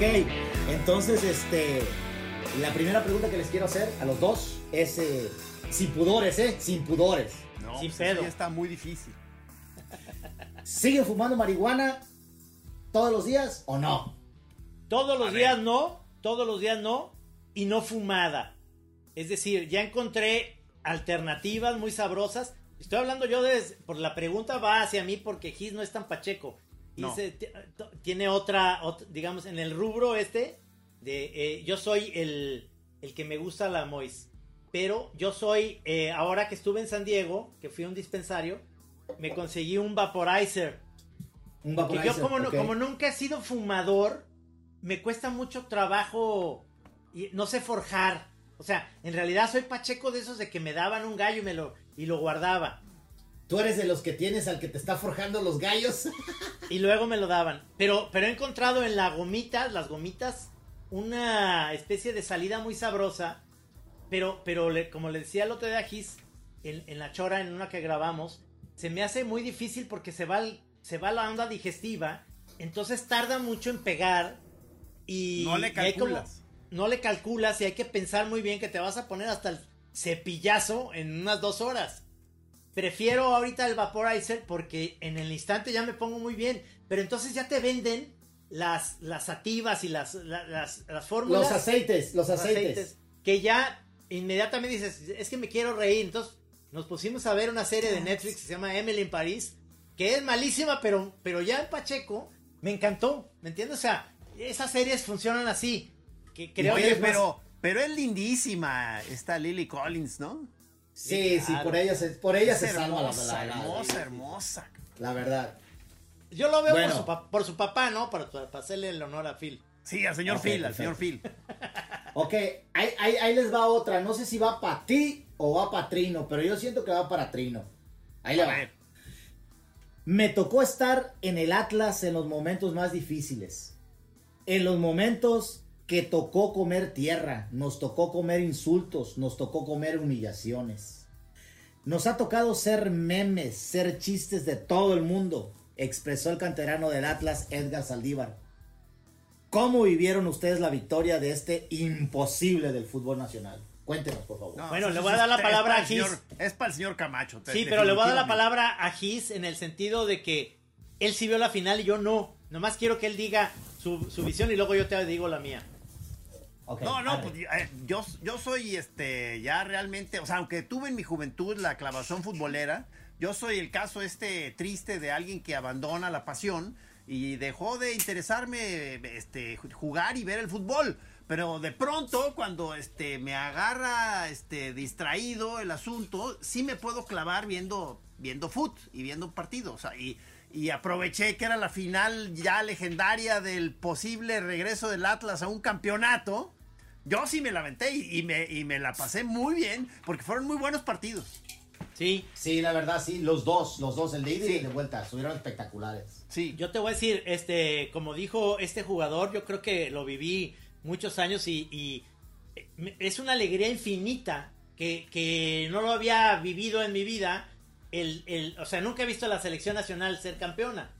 S2: Ok, entonces, este. La primera pregunta que les quiero hacer a los dos es. eh, sin pudores, ¿eh? Sin pudores.
S3: No,
S1: Sin
S3: pues
S1: pedo.
S3: ya está muy difícil.
S2: ¿Siguen fumando marihuana todos los días o no?
S1: Todos los días no, todos los días no, y no fumada. Es decir, ya encontré alternativas muy sabrosas. Estoy hablando yo de, por la pregunta va hacia mí porque Gis no es tan pacheco.
S3: No.
S1: Tiene otra, ot- digamos, en el rubro este, de eh, yo soy el, el que me gusta la Mois. Pero yo soy, eh, ahora que estuve en San Diego, que fui a un dispensario, me conseguí un vaporizer.
S2: Un
S1: Porque
S2: vaporizer,
S1: yo como, no-
S2: ok.
S1: como nunca he sido fumador, me cuesta mucho trabajo y no sé forjar. O sea, en realidad soy pacheco de esos de que me daban un gallo y me lo y lo guardaba
S2: ¿Tú eres de los que tienes al que te está forjando los gallos?
S1: y luego me lo daban. Pero pero he encontrado en la gomita, las gomitas, una especie de salida muy sabrosa. Pero pero le- como le decía el otro día a Gis, en, en la chora en una que grabamos, se me hace muy difícil porque se va el- se va la onda digestiva, entonces tarda mucho en pegar y
S3: No le
S1: y hay como-
S3: calculas.
S1: no le calculas y hay que pensar muy bien que te vas a poner hasta el cepillazo en unas dos horas. Prefiero ahorita el vaporizer porque en el instante ya me pongo muy bien. Pero entonces ya te venden las, las sativas y las, la- las, las fórmulas.
S2: Los aceites, los aceites.
S1: Que ya inmediatamente dices, es que me quiero reír. Entonces nos pusimos a ver una serie de Netflix que se llama Emily en París, que es malísima, pero, pero ya en Pacheco me encantó. ¿Me entiendes? O sea, esas series funcionan así. Que creo
S3: Oye,
S1: que es más-
S3: pero, pero es lindísima esta Lily Collins, ¿no?
S2: Sí, sí,
S1: claro.
S2: por ella se, por ella
S3: Es
S2: se salva la,
S3: hermosa,
S2: la- la-
S3: hermosa, hermosa.
S2: la verdad.
S1: Yo lo veo
S2: Bueno.
S1: por, su, pa- por su papá, ¿no? Para, para hacerle el honor a Phil.
S3: Sí, al señor Phil, al señor Phil.
S2: Ok, ahí, ahí- ahí les va otra. No sé si va para ti o va para Trino, pero yo siento que va para Trino. Ahí le
S3: A
S2: va.
S3: ver.
S2: Me tocó estar en el Atlas en los momentos más difíciles. En los momentos que tocó comer tierra, nos tocó comer insultos, nos tocó comer humillaciones. Nos ha tocado ser memes, ser chistes de todo el mundo, expresó el canterano del Atlas Edgar Saldívar. ¿Cómo vivieron ustedes la victoria de este imposible del fútbol nacional? Cuéntenos, por favor.
S3: No,
S1: Bueno, le
S3: es-
S1: voy a dar la palabra
S3: para
S1: a
S3: el señor-
S1: Gis.
S3: Es para el señor Camacho.
S1: Sí, pero le voy a dar la palabra a Gis en el sentido de que él sí vio la final y yo no. Nomás quiero que él diga su, su visión y luego yo te digo la mía.
S2: Ok,
S3: No, no, pues eh, yo, yo soy este ya realmente, o sea, aunque tuve en mi juventud la clavazón futbolera, yo soy el caso este triste de alguien que abandona la pasión y dejó de interesarme este jugar y ver el fútbol. Pero de pronto, cuando este me agarra este distraído el asunto, sí me puedo clavar viendo, viendo fut y viendo un partido. O sea, y, y aproveché que era la final ya legendaria del posible regreso del Atlas a un campeonato. Yo sí me la aventé y, y me, y me la pasé muy bien porque fueron muy buenos partidos.
S1: Sí,
S2: Sí, la verdad, sí, los dos, los dos, el de ida y
S3: Sí.
S2: el de vuelta, estuvieron espectaculares.
S3: Sí,
S1: yo te voy a decir, este, como dijo este jugador, yo creo que lo viví muchos años y, y, eh, es una alegría infinita que, que no lo había vivido en mi vida. El, el, o sea, nunca he visto a la selección nacional ser campeona.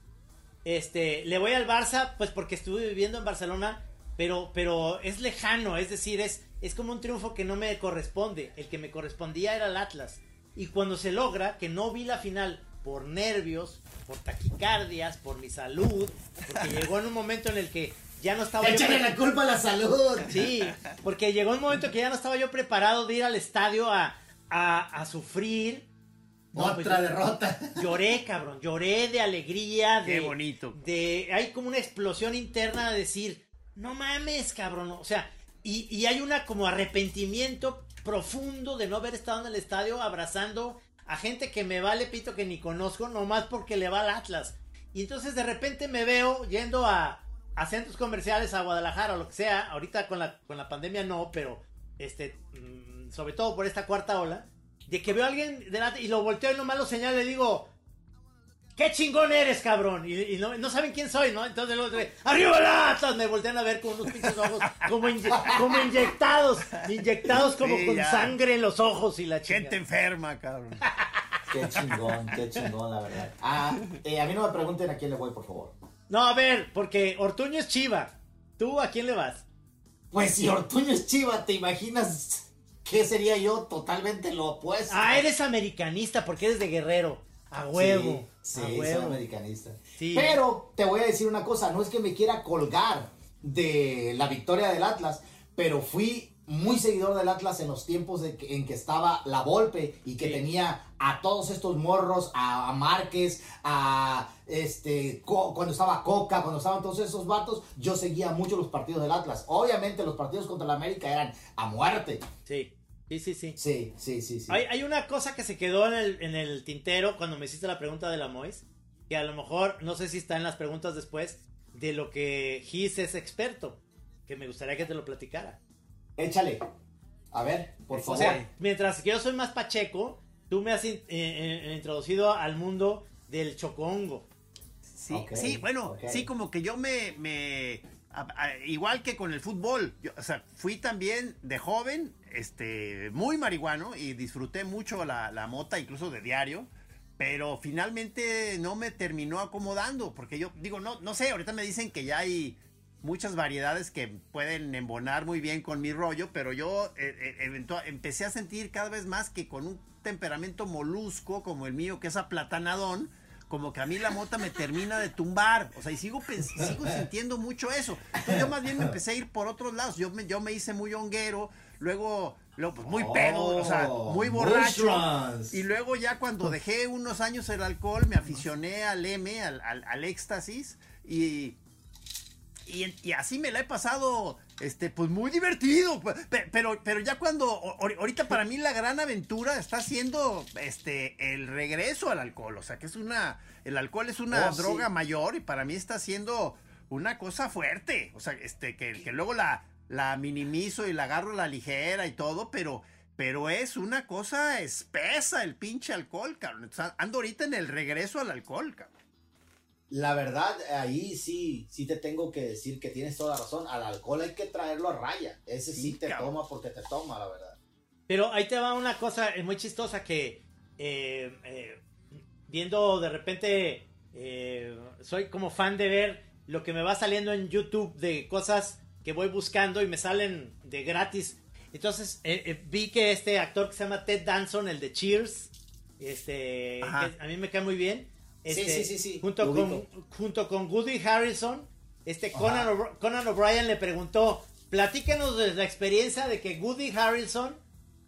S1: Este, le voy al Barça, pues porque estuve viviendo en Barcelona, pero, pero es lejano, es decir, es, es como un triunfo que no me corresponde. El que me correspondía era el Atlas. Y cuando se logra, que no vi la final por nervios, por taquicardias, por mi salud, porque llegó en un momento en el que ya no estaba yo
S2: Échale
S1: pre-
S2: la culpa a la salud.
S1: Sí, porque llegó un momento que ya no estaba yo preparado de ir al estadio a, a, a sufrir. No,
S2: Otra
S1: pues,
S2: derrota.
S1: Lloré, cabrón, lloré de alegría, de...
S3: Qué bonito.
S1: De, hay como una explosión interna de decir, no mames, cabrón, o sea, y, y hay una como arrepentimiento profundo de no haber estado en el estadio abrazando a gente que me vale pito que ni conozco, nomás porque le va al Atlas. Y entonces de repente me veo yendo a, a centros comerciales, a Guadalajara o lo que sea, ahorita con la, con la pandemia no, pero este, mm, sobre todo por esta cuarta ola, de que veo a alguien delante y lo volteo y nomás lo señalo y le digo, ¡Qué chingón eres, cabrón! Y, y no, no saben quién soy, ¿no? Entonces luego dice, ¡Arriba el Atlas! Me voltean a ver con unos pinches ojos como, inye- como inyectados, inyectados como
S3: Sí,
S1: con
S3: ya.
S1: sangre en los ojos y la
S3: gente
S1: chingada.
S3: enferma, cabrón.
S2: Qué chingón, qué chingón, la verdad. Ah, eh, a mí no me pregunten a quién le voy, por favor.
S1: No, a ver, porque Ortuño es chiva. ¿Tú a quién le vas?
S2: Pues si Ortuño es chiva, ¿te imaginas qué sería yo? Totalmente lo opuesto.
S1: Ah, eres americanista porque eres de Guerrero. A huevo.
S2: Sí, sí, soy
S1: huevo.
S2: americanista.
S1: Sí.
S2: Pero te voy a decir una cosa, no es que me quiera colgar de la victoria del Atlas, pero fui muy seguidor del Atlas en los tiempos de que- en que estaba la Volpe y que
S1: Sí.
S2: tenía a todos estos morros, a, a Márquez, a este Co- cuando estaba Coca, cuando estaban todos esos vatos, yo seguía mucho los partidos del Atlas. Obviamente los partidos contra la América eran a muerte.
S1: Sí, sí, sí, sí.
S2: Sí, sí, sí, sí.
S1: Hay, hay una cosa que se quedó en el, en el tintero cuando me hiciste la pregunta de la Mois, que a lo mejor, no sé si está en las preguntas después, de lo que Gis es experto, que me gustaría que te lo platicara.
S2: Échale. A ver, por
S1: O
S2: favor.
S1: sea, mientras que yo soy más pacheco, tú me has in- eh, eh, introducido al mundo del chocongo.
S3: Sí, sí, bueno, sí, como que yo me, me igual que con el fútbol, yo, o sea, fui también de joven, este, muy marihuano y disfruté mucho la, la mota, incluso de diario, pero finalmente no me terminó acomodando, porque yo digo, no, no sé, ahorita me dicen que ya hay muchas variedades que pueden embonar muy bien con mi rollo, pero yo eh, eh, empecé a sentir cada vez más que con un temperamento molusco como el mío, que es aplatanadón, como que a mí la mota me termina de tumbar. O sea, y sigo, sigo sintiendo mucho eso. Entonces yo más bien me empecé a ir por otros lados. Yo me, yo me hice muy honguero, luego, luego pues, muy pedo, o sea, muy
S5: Oh,
S3: borracho.
S5: mushrooms.
S3: Y luego ya cuando dejé unos años el alcohol, me aficioné al M, al, al- al éxtasis, y, y, y así me la he pasado, este, pues muy divertido. Pe- Pero, pero ya cuando, ahorita para mí la gran aventura está siendo, este, el regreso al alcohol. O sea, que es una, el alcohol es una
S5: Oh, sí.
S3: droga mayor y para mí está siendo una cosa fuerte. O sea, este, que, que luego la, la minimizo y la agarro a la ligera y todo, pero, pero es una cosa espesa el pinche alcohol, cabrón. Entonces, ando ahorita en el regreso al alcohol, cabrón.
S5: La verdad, ahí sí, sí te tengo que decir que tienes toda la razón. Al alcohol hay que traerlo a raya. Ese sí,
S3: Sí,
S5: te
S3: cabrón.
S5: toma porque te toma, la verdad.
S1: Pero ahí te va una cosa muy chistosa que eh, eh, viendo de repente eh, soy como fan de ver lo que me va saliendo en YouTube de cosas que voy buscando y me salen de gratis. Entonces eh, eh, vi que este actor que se llama Ted Danson, el de Cheers, este, que a mí me cae muy bien.
S5: Sí,
S1: este,
S5: sí, sí, sí,
S1: Junto con, junto con Woody Harrison, este. Conan, O'Br- Conan O'Brien le preguntó, platícanos de la experiencia de que Woody Harrison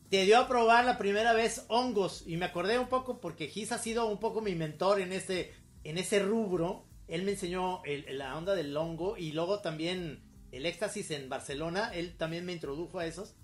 S1: te dio a probar la primera vez hongos. Y me acordé un poco porque Giz ha sido un poco mi mentor en ese, en ese rubro. Él me enseñó el- la onda del hongo y luego también el éxtasis en Barcelona. Él también me introdujo a esos.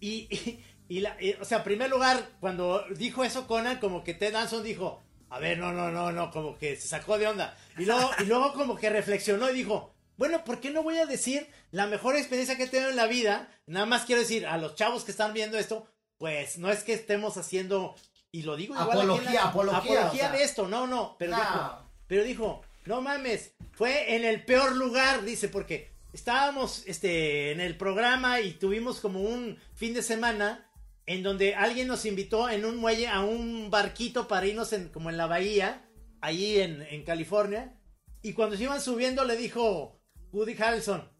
S1: Y, y, y la, y, o sea, en primer lugar, cuando dijo eso Conan, como que Ted Danson dijo, a ver, no, no, no, no, como que se sacó de onda. Y luego, y luego como que reflexionó y dijo, bueno, ¿por qué no voy a decir la mejor experiencia que he tenido en la vida? Nada más quiero decir a los chavos que están viendo esto, pues no es que estemos haciendo, y lo digo igual aquí en la-
S2: Apología, apología, o sea.
S1: de esto, no, no, pero
S2: No.
S1: dijo, pero dijo, no mames, fue en el peor lugar, dice, porque estábamos este, en el programa y tuvimos como un fin de semana en donde alguien nos invitó en un muelle a un barquito para irnos en, como en la bahía, allí en, en California. Y cuando se iban subiendo le dijo Woody Harrelson,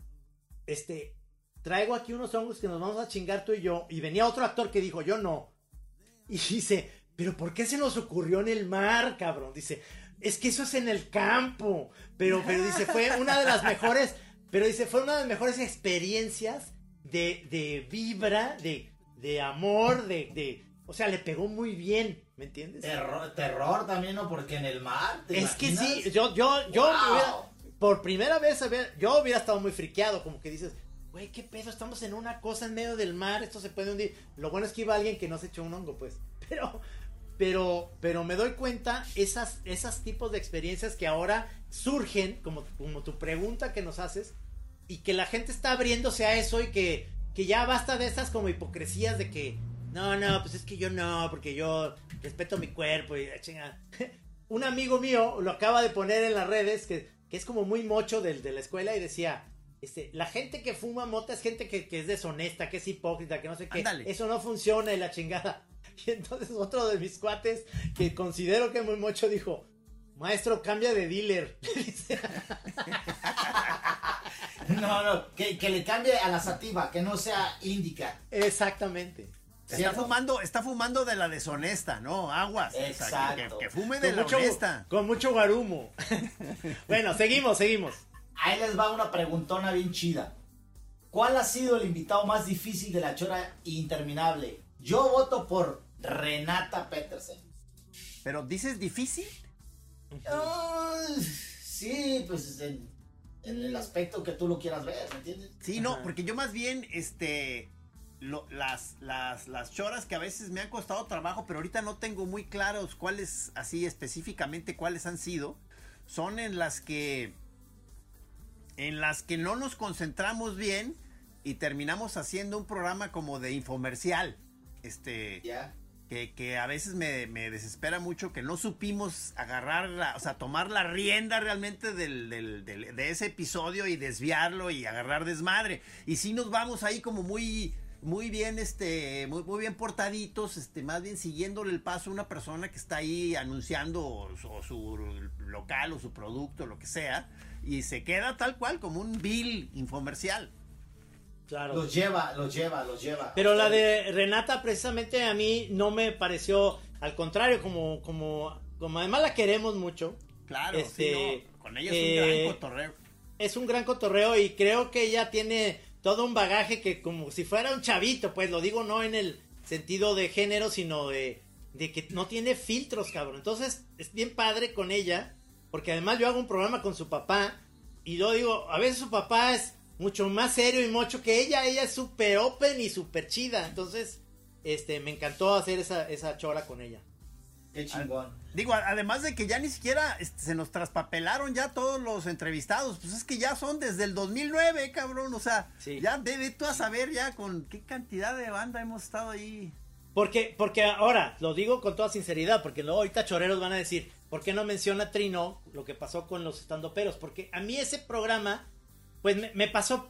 S1: este, traigo aquí unos hongos que nos vamos a chingar tú y yo. Y venía otro actor que dijo, yo no. Y dice, pero ¿por qué se nos ocurrió en el mar, cabrón? Dice, es que eso es en el campo. Pero, pero dice, fue una de las mejores, pero dice, fue una de las mejores experiencias de, de vibra, de, de amor, de, de, o sea, le pegó muy bien, ¿me entiendes?
S2: Terror, terror también, ¿no? Porque en el mar. ¿te
S1: Es que sí, yo, yo, yo
S2: Wow.
S1: me hubiera- por primera vez, había- yo hubiera estado muy friqueado, como que dices, güey, qué pedo, estamos en una cosa en medio del mar, esto se puede hundir. Lo bueno es que iba alguien que no se echó un hongo, pues. Pero, pero, pero me doy cuenta esas, esas tipos de experiencias que ahora surgen, como, como tu pregunta que nos haces, y que la gente está abriéndose a eso y que, que ya basta de esas como hipocresías de que, no, no, pues es que yo no, porque yo respeto mi cuerpo y la chinga. Un amigo mío lo acaba de poner en las redes, que, que es como muy mocho del, de la escuela, y decía, este, la gente que fuma mota es gente que, que es deshonesta, que es hipócrita, que no sé qué.
S3: Ándale.
S1: Eso no funciona y la chingada. Y entonces otro de mis cuates, que considero que es muy mocho, dijo, maestro, cambia de dealer.
S2: No, no, que, que le cambie a la sativa, que no sea índica.
S1: Exactamente.
S3: Está fumando, está fumando de la deshonesta, ¿no? Aguas. O sea, que-
S2: Exacto.
S3: que, fume de
S1: Con
S3: la
S1: mucho,
S3: honesta.
S1: con mucho guarumo. bueno, seguimos, seguimos.
S2: Ahí les va una preguntona bien chida. ¿Cuál ha sido el invitado más difícil de la chora interminable? Yo voto por Renata Petersen.
S3: Pero dices difícil.
S2: Sí, pues en, en el aspecto que tú lo quieras ver, ¿me entiendes?
S3: Sí, no, porque yo más bien, este, lo- las, las, las choras que a veces me han costado trabajo, pero ahorita no tengo muy claros cuáles, así específicamente cuáles han sido, son en las que, en las que no nos concentramos bien y terminamos haciendo un programa como de infomercial, este,
S2: Ya.
S3: Que, que a veces me, desespera mucho que no supimos agarrar, la, o sea, tomar la rienda realmente de ese episodio y desviarlo y agarrar desmadre. Y si nos vamos ahí como muy muy bien, este, muy, bien portaditos, este, más bien siguiéndole el paso a una persona que está ahí anunciando su, su local o su producto, lo que sea, y se queda tal cual como un bill infomercial.
S1: Claro.
S2: Los lleva, los lleva, los lleva.
S1: Pero la de Renata precisamente a mí no me pareció, al contrario, como, como, como además la queremos mucho.
S3: Claro,
S1: Este,
S3: sí, no, con ella es
S1: eh,
S3: un gran cotorreo.
S1: Es un gran cotorreo y creo que ella tiene todo un bagaje que como si fuera un chavito, pues lo digo no en el sentido de género, sino de, de que no tiene filtros, cabrón. Entonces es bien padre con ella, porque además yo hago un programa con su papá y yo digo, a veces su papá es mucho más serio y mucho que ella, ella es súper open y súper chida. Entonces, este, me encantó hacer esa, esa chora con ella.
S2: Qué chingón.
S3: Digo, además de que ya ni siquiera este, se nos traspapelaron ya todos los entrevistados, pues es que ya son desde el 2009, cabrón, o sea,
S1: Sí.
S3: ya debe tú a saber ya con qué cantidad de banda hemos estado ahí.
S1: Porque, porque ahora, lo digo con toda sinceridad, porque luego ahorita choreros van a decir, ¿por qué no menciona Trino lo que pasó con los estandoperos? Porque a mí ese programa, pues me, pasó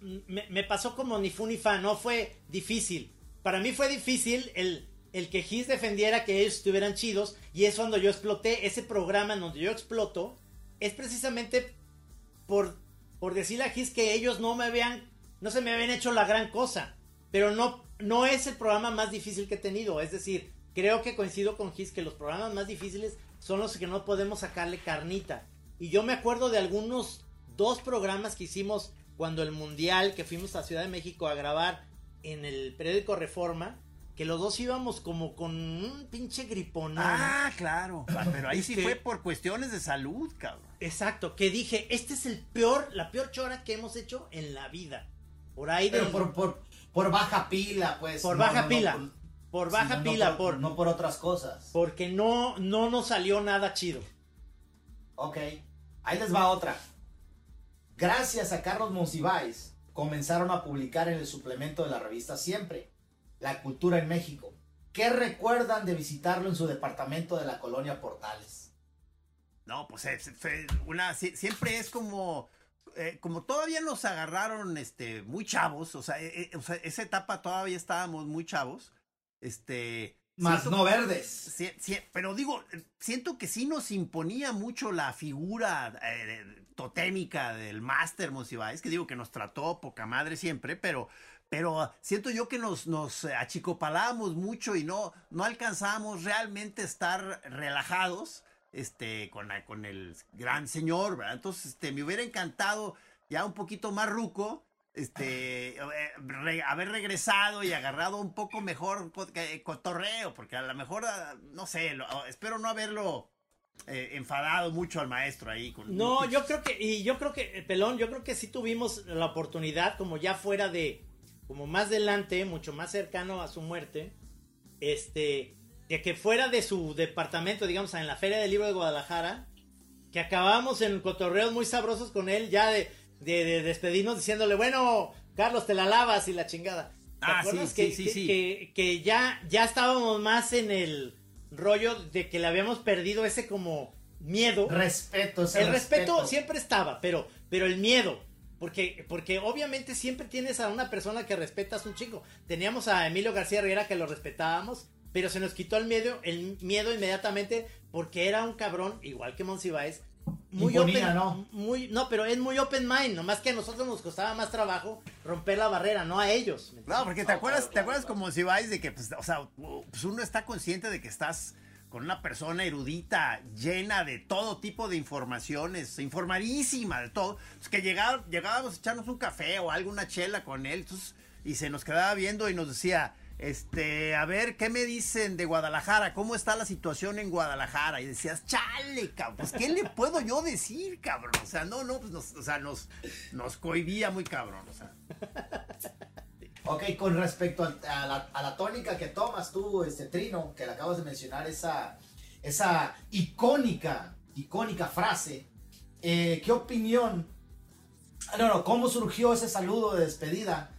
S1: me pasó como ni fu ni fa, no fue difícil. Para mí fue difícil el, el que Gis defendiera que ellos estuvieran chidos, y es cuando yo exploté ese programa en donde yo exploto, es precisamente por, por decirle a Gis que ellos no me habían, no se me habían hecho la gran cosa. Pero no, no es el programa más difícil que he tenido. Es decir, creo que coincido con Gis que los programas más difíciles son los que no podemos sacarle carnita. Y yo me acuerdo de algunos dos programas que hicimos cuando el Mundial, que fuimos a Ciudad de México a grabar en el periódico Reforma, que los dos íbamos como con un pinche gripón.
S3: Ah, claro, ah, pero ahí sí
S1: que-
S3: fue por cuestiones de salud, cabrón.
S1: Exacto, que dije, este es el peor, la peor chora que hemos hecho en la vida. Por ahí de
S2: Pero por, por, por baja pila, pues.
S1: Por
S2: no,
S1: baja
S2: no, no,
S1: pila.
S2: por-
S1: baja pila,
S2: por,
S1: por,
S2: No por otras cosas.
S1: porque no, no nos salió nada chido.
S2: Ok. Ahí les va otra. Gracias a Carlos Monsiváis, comenzaron a publicar en el suplemento de la revista Siempre, La Cultura en México. ¿Qué recuerdan de visitarlo en su departamento de la colonia Portales?
S3: No, pues una, si- siempre es como, eh, como todavía nos agarraron, este, muy chavos, o sea, eh, eh, o sea, esa etapa todavía estábamos muy chavos, este.
S2: Más
S3: siento-
S2: no verdes.
S3: Pero digo, eh, siento que sí nos imponía mucho la figura eh, totémica del Máster Monsiváis, que digo que nos trató poca madre siempre, pero, pero siento yo que nos, nos achicopalábamos mucho y no, no alcanzábamos realmente estar relajados este, con, con el gran señor, ¿verdad? Entonces, este, me hubiera encantado ya un poquito más ruco, este, haber regresado y agarrado un poco mejor cotorreo, porque a lo mejor, ah, no sé, espero no haberlo eh, enfadado mucho al maestro ahí. Con,
S1: No, yo creo que, y yo creo que, eh, Pelón, yo creo que sí tuvimos la oportunidad, como ya fuera de, como más adelante, mucho más cercano a su muerte, este, de que fuera de su departamento, digamos, en la Feria del Libro de Guadalajara, que acabamos en cotorreos muy sabrosos con él, ya de, de, de despedirnos diciéndole, bueno, Carlos, te la lavas y la chingada. ¿Te
S3: Ah,
S1: acuerdas
S3: sí,
S1: que,
S3: sí, sí,
S1: que-
S3: sí.
S1: que- que ya, ya estábamos más en el rollo de que le habíamos perdido ese como miedo?
S2: Respeto, ese
S1: el respeto, siempre estaba, pero, pero el miedo. Porque, porque obviamente siempre tienes a una persona que respetas un chingo. Teníamos a Emilio García Riera que lo respetábamos, pero se nos quitó el miedo, el miedo inmediatamente porque era un cabrón, igual que Monsiváis, muy
S2: Imponía,
S1: open,
S2: ¿no?
S1: muy, no, pero es muy open mind, nomás que a nosotros nos costaba más trabajo romper la barrera, no a ellos.
S3: No, porque te acuerdas, te acuerdas como si vais de que, pues, o sea, pues uno está consciente de que estás con una persona erudita, llena de todo tipo de informaciones, informadísima de todo. Pues que llegaba- llegábamos a echarnos un café o alguna chela con él, entonces, y se nos quedaba viendo y nos decía, este, a ver, ¿qué me dicen de Guadalajara? ¿Cómo está la situación en Guadalajara? Y decías, chale, cabrón, pues, ¿qué le puedo yo decir, cabrón? O sea, no, no, pues, nos, o sea, nos, nos cohibía muy cabrón, o.
S2: Ok, con respecto al- a, la, a la tónica que tomas tú, este Trino, que le acabas de mencionar, esa, esa icónica, icónica frase, eh, ¿qué opinión? ah, No, no, ¿cómo surgió ese saludo de despedida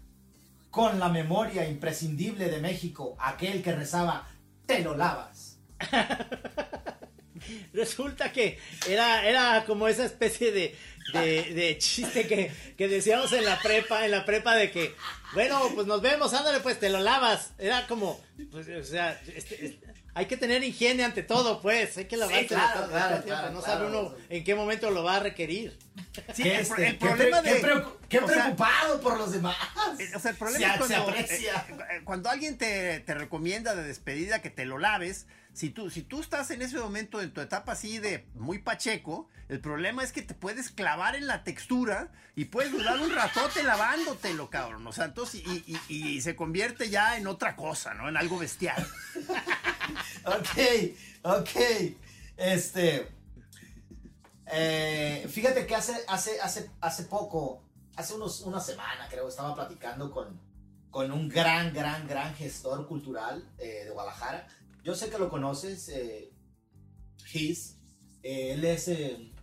S2: con la memoria imprescindible de México, aquel que rezaba, te lo lavas?
S1: resulta que era, era como esa especie de, de, chiste que, que decíamos en la prepa, en la prepa de que, bueno, pues nos vemos, ándale, pues te lo lavas. Era como, pues, o sea, este- este- hay que tener higiene ante todo, pues, hay que lavarse
S2: claro, claro, claro,
S1: no
S2: claro.
S1: sabe uno en qué momento lo va a requerir.
S3: Sí,
S2: Qué
S3: el,
S2: este,
S3: pro- el
S2: qué
S3: problema de.
S2: qué qué
S3: sea,
S2: preocupado por los demás.
S3: Eh, O sea, el problema
S2: Se-
S3: es cuando, eh, eh, cuando alguien te, te recomienda de despedida que te lo laves, si tú, si tú estás en ese momento en tu etapa así de muy pacheco, el problema es que te puedes clavar en la textura y puedes durar un ratote lavándotelo, cabrón. O sea, entonces, y, y- y se convierte ya en otra cosa, ¿no? En algo bestial.
S2: Ok, ok. Este. eh, fíjate que hace, hace, hace, hace poco, hace unos, una semana creo, estaba platicando con, con un gran, gran, gran gestor cultural eh, de Guadalajara. Yo sé que lo conoces, eh, His. Eh, él es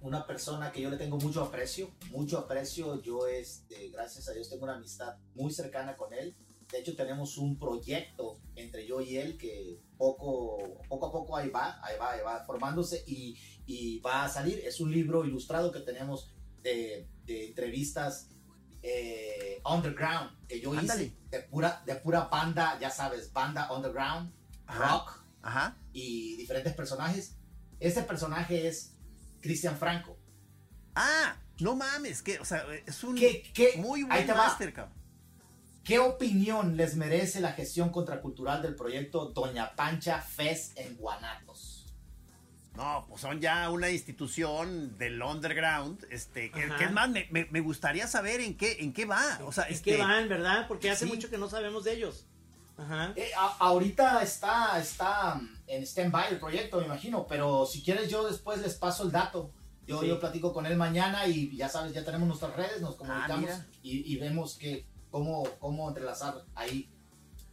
S2: una persona que yo le tengo mucho aprecio, mucho aprecio. Yo, este, gracias a Dios, tengo una amistad muy cercana con él. De hecho, tenemos un proyecto entre yo y él que poco, poco a poco ahí va, ahí va, ahí va formándose y, y va a salir. Es un libro ilustrado que tenemos de, de entrevistas eh, underground que yo
S3: Ándale.
S2: hice de pura, de pura banda, ya sabes, banda underground,
S3: Ajá.
S2: rock
S3: Ajá.
S2: y diferentes personajes. Este personaje es Cristian Franco.
S3: Ah, no mames, que, o sea, es un
S2: ¿Qué- qué?
S3: muy
S2: Ahí
S3: buen
S2: va. ¿Qué opinión les merece la gestión contracultural del proyecto Doña Pancha Fest en Guanatos?
S3: No, pues son ya una institución del underground, este, que, es más, me, me- me gustaría saber en qué, en qué va. O sea,
S1: ¿En
S3: este,
S1: qué van, verdad? Porque hace
S3: sí.
S1: mucho que no sabemos de ellos. Ajá.
S2: Eh, a- ahorita está, está en stand-by el proyecto, me imagino, pero si quieres yo después les paso el dato. Yo,
S1: Sí.
S2: yo platico con él mañana y ya sabes, ya tenemos nuestras redes, nos comunicamos
S3: mira.
S2: y, y vemos que, cómo, cómo entrelazar ahí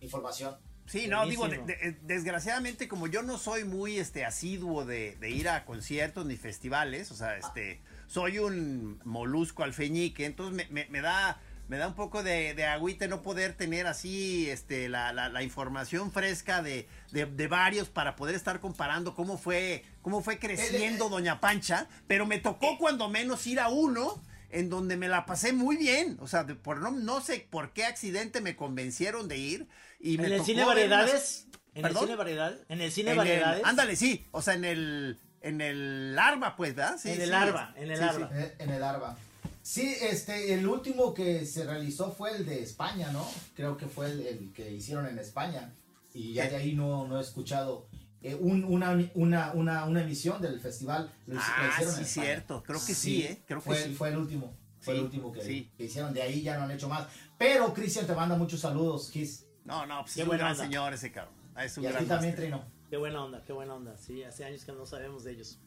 S2: información.
S3: Sí, no, digo, de- de- desgraciadamente como yo no soy muy este asiduo de, de ir a conciertos ni festivales, o sea, este, soy un molusco alfeñique, entonces me, me- me da me da un poco de, agüite no poder tener así este la, la- la información fresca de, de- de varios para poder estar comparando cómo fue cómo fue creciendo Doña Pancha, pero me tocó cuando menos ir a uno en donde me la pasé muy bien, o sea, de- por no, no sé por qué accidente me convencieron de ir y me
S1: ¿En el
S3: tocó
S1: cine
S3: ver unas-
S1: variedades? ¿En el cine variedades? ¿En el cine
S3: en el-
S1: variedades?
S3: ándale, sí. O sea, en el. En el Arba, pues, ¿verdad? Sí,
S1: En el
S3: sí,
S1: Arba, en el
S3: sí,
S1: Arba.
S3: sí.
S2: Eh, En el ARBA. Sí, este, el último que se realizó fue el de España, ¿no? Creo que fue el, el que hicieron en España. Y ya de ahí no, no he escuchado eh, un- una, una, una, una emisión del festival. Lo,
S3: Ah,
S2: hicieron
S3: sí,
S2: en
S3: cierto. Creo que sí, ¿eh? Creo que
S2: fue,
S3: sí.
S2: Fue el último. Fue
S3: Sí,
S2: el último que,
S3: sí.
S2: que hicieron. De ahí ya no han hecho más. Pero Cristian te manda muchos saludos, Kiss.
S3: No, no, pues
S1: Qué
S3: es un
S1: buena
S3: gran
S1: onda.
S3: señor ese cabrón. Ah, Es un
S2: Y a
S3: gran
S2: ti también. Trino.
S1: Qué buena onda, qué buena onda. Sí, hace años que no sabemos de ellos.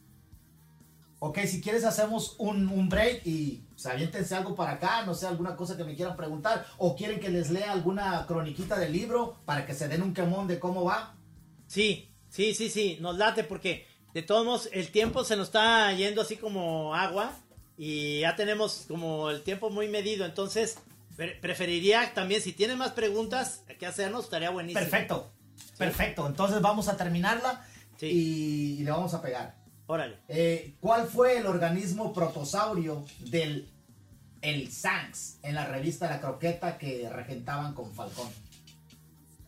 S2: Ok, si quieres hacemos un, un break y pues, aviéntense algo para acá, no sé, alguna cosa que me quieran preguntar, o quieren que les lea alguna croniquita del libro para que se den un quemón de cómo va.
S1: Sí, sí, sí, sí, nos late porque de todos modos el tiempo se nos está yendo así como agua y ya tenemos como el tiempo muy medido, entonces pre- preferiría también si tienen más preguntas que hacernos estaría buenísimo.
S2: Perfecto, perfecto. Entonces vamos a terminarla
S1: Sí.
S2: y, le vamos a pegar.
S1: Órale.
S2: Eh, ¿Cuál fue el organismo protosaurio del el SANS en la revista La Croqueta que regentaban con Falcón?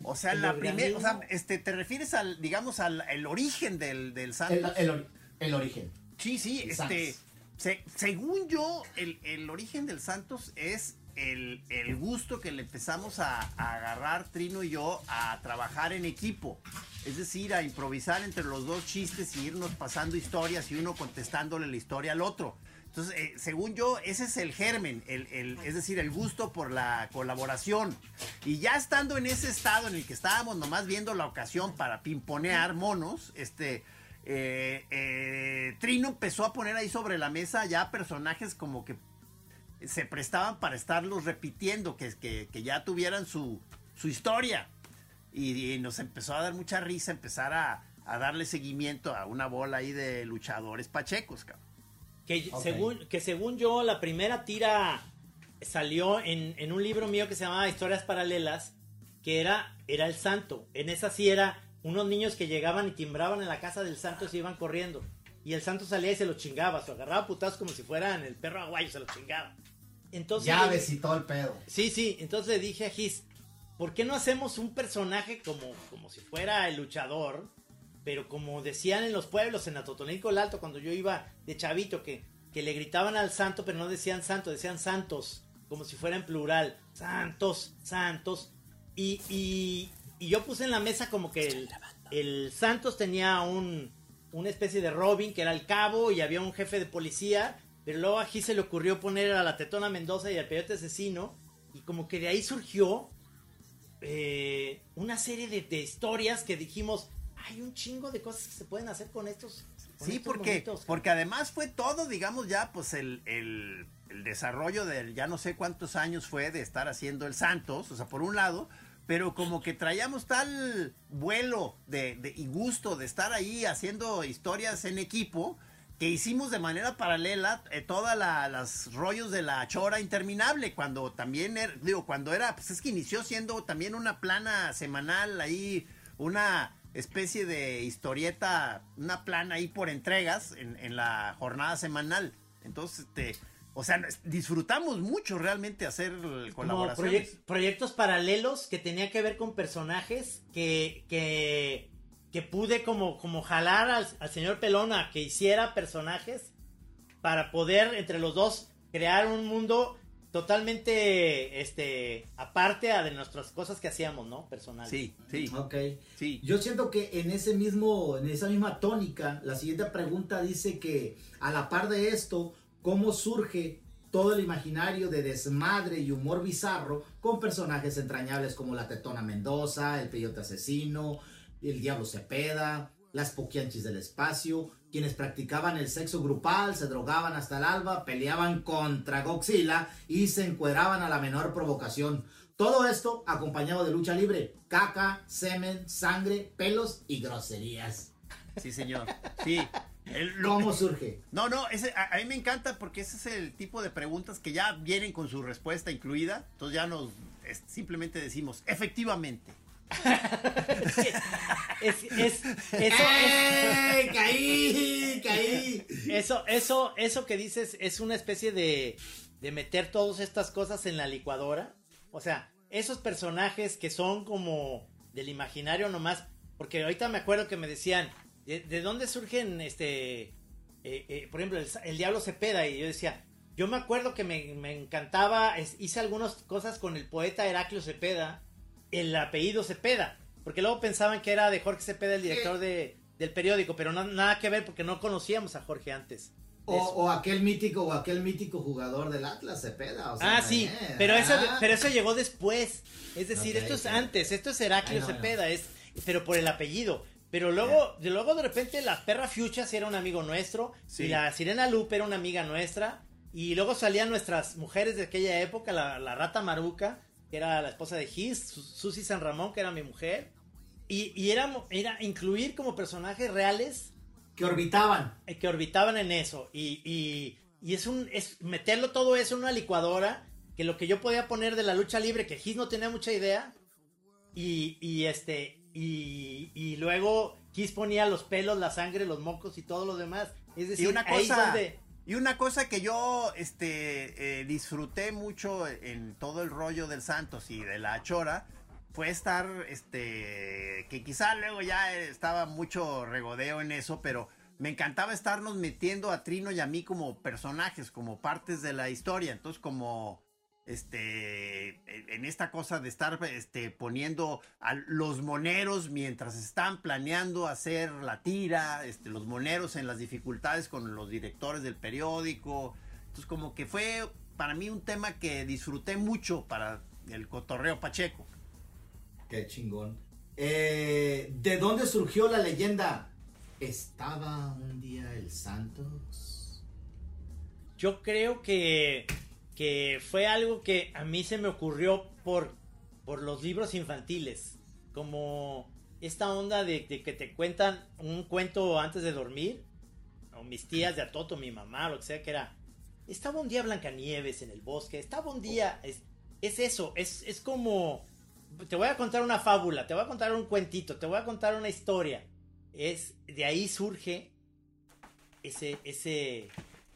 S3: O sea,
S1: El
S3: la primera. O sea, este, te refieres al, digamos, al el origen del, del
S2: El,
S3: Santos.
S2: el ori- el origen.
S3: Sí, sí,
S2: El
S3: este. Se- según yo, el, el origen del Santos es el, el gusto que le empezamos a, a agarrar Trino y yo a trabajar en equipo. Es decir, a improvisar entre los dos chistes y irnos pasando historias y uno contestándole la historia al otro. Entonces, eh, según yo, ese es el germen, el, es decir, el gusto por la colaboración. Y ya estando en ese estado en el que estábamos nomás viendo la ocasión para pimponear monos, este, eh, eh, Trino empezó a poner ahí sobre la mesa ya personajes como que se prestaban para estarlos repitiendo, que, que, ya tuvieran su, su historia. Y, y nos empezó a dar mucha risa empezar a, a darle seguimiento a una bola ahí de luchadores pachecos, cabrón.
S1: Que, según, que según yo, la primera tira salió en, en un libro mío que se llamaba Historias Paralelas, que era, era el santo. En esa sí era unos niños que llegaban y timbraban en la casa del santo y se iban corriendo. y el santo salía y se lo chingaba, se agarraba putazos como si fueran el perro aguayo, se lo chingaba. Entonces,
S2: Llaves y todo el pedo.
S1: Sí, sí, entonces le dije a Gis, ¿por qué no hacemos un personaje como, como si fuera el luchador? Pero como decían en los pueblos, en Atotonilco el Alto, cuando yo iba de chavito, que, que le gritaban al santo, pero no decían santo, decían santos, como si fuera en plural. Santos, santos. Y, y, yo puse en la mesa como que el, el Santos tenía un, una especie de Robin, que era el cabo, y había un jefe de policía. Pero luego aquí se le ocurrió poner a la Tetona Mendoza y al Peyote Asesino. Y como que de ahí surgió eh, una serie de, de historias que dijimos, hay un chingo de cosas que se pueden hacer con estos. con
S3: Sí,
S1: estos
S3: porque,
S1: monitos".
S3: porque además fue todo, digamos, ya, pues el, el, el desarrollo del ya no sé cuántos años fue de estar haciendo el Santos, o sea, por un lado, pero como que traíamos tal vuelo de, de- y gusto de estar ahí haciendo historias en equipo, que hicimos de manera paralela eh, todas las rollos de la chora interminable, cuando también, era- digo, cuando era, pues es que inició siendo también una plana semanal ahí, una especie de historieta, una plana ahí por entregas en, en la jornada semanal. Entonces, este, o sea, disfrutamos mucho realmente hacer
S1: como
S3: colaboraciones.
S1: proyec- proyectos paralelos que tenía que ver con personajes que, que, que pude como, como jalar al, al señor Pelón a que hiciera personajes para poder entre los dos crear un mundo totalmente este aparte a de nuestras cosas que hacíamos, ¿no? Personales.
S3: Sí, sí,
S2: Ok.
S3: sí.
S2: Yo siento que en ese mismo, en esa misma tónica, la siguiente pregunta dice que a la par de esto, ¿cómo surge todo el imaginario de desmadre y humor bizarro con personajes entrañables como la Tetona Mendoza, el Peyote Asesino, el Diablo Cepeda, las Poquianchis del Espacio, quienes practicaban el sexo grupal, se drogaban hasta el alba, peleaban contra Godzilla y se encueraban a la menor provocación. Todo esto acompañado de lucha libre, caca, semen, sangre, pelos y groserías.
S3: Sí, señor. Sí. El-
S2: ¿Cómo surge?
S3: No, no, ese, a, a mí me encanta porque ese es el tipo de preguntas que ya vienen con su respuesta incluida. Entonces ya nos es- simplemente decimos, efectivamente.
S1: Es, es- eso, es-
S2: ¡Eh! ¡Caí! ¡Caí!
S1: Eso, eso, eso que dices es una especie de, de meter todas estas cosas en la licuadora. O sea, esos personajes que son como del imaginario nomás. Porque ahorita me acuerdo que me decían, ¿de, de dónde surgen este, eh, eh, por ejemplo, el, el Diablo Cepeda? Y yo decía, yo me acuerdo que me, me encantaba, es- hice algunas cosas con el poeta Heraclio Cepeda, el apellido Cepeda. Porque luego pensaban que era de Jorge Cepeda, el director de, del periódico, pero no- nada que ver porque no conocíamos a Jorge antes.
S2: O, o aquel mítico o aquel mítico jugador del Atlas Cepeda. o sea,
S1: ah, sí,
S2: eh,
S1: pero eso,
S2: ah.
S1: pero eso llegó después. Es decir, esto es antes, esto es Heraclio
S2: Ay, no, no.
S1: Cepeda, es, pero por el apellido. Pero luego, de luego de repente la perra Fuchas era un amigo nuestro,
S3: Sí.
S1: y la sirena Lupe era una amiga nuestra, y luego salían nuestras mujeres de aquella época, la, la rata Maruca, que era la esposa de Su- Susi San Ramón, que era mi mujer, y, y era, era incluir como personajes reales
S2: Que orbitaban.
S1: eh, que orbitaban en eso. Y, y, y es un es meterlo todo eso en una licuadora que lo que yo podía poner de la lucha libre que Gis no tenía mucha idea y, y este y, y luego Gis ponía los pelos la sangre los mocos y todo lo demás. Es decir
S3: Y una
S1: ahí es
S3: cosa,
S1: donde
S3: y una cosa que yo este, eh, disfruté mucho en todo el rollo del Santos y de la Chora fue estar, este, que quizá luego ya estaba mucho regodeo en eso, pero me encantaba estarnos metiendo a Trino y a mí como personajes, como partes de la historia. Entonces, como este en esta cosa de estar este poniendo a los moneros mientras están planeando hacer la tira, este los moneros en las dificultades con los directores del periódico. Entonces como que fue para mí un tema que disfruté mucho para el cotorreo Pacheco.
S2: Qué chingón. Eh, ¿De dónde surgió la leyenda? Estaba un día el Santos.
S1: yo creo que que fue algo que a mí se me ocurrió por por los libros infantiles como esta onda de, que te cuentan un cuento antes de dormir o mis tías de Atoto, mi mamá, lo que sea que era estaba un día Blancanieves en el bosque, estaba un día es, es eso, es, es como te voy a contar una fábula, te voy a contar un cuentito, te voy a contar una historia. Es de ahí surge ese, ese,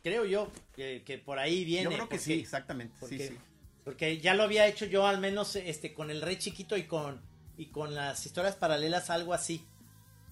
S1: creo yo, que, que por ahí viene.
S3: Yo creo que sí, exactamente.
S1: Porque,
S3: sí, sí.
S1: porque ya lo había hecho yo al menos este con el rey chiquito y con y con las historias paralelas algo así.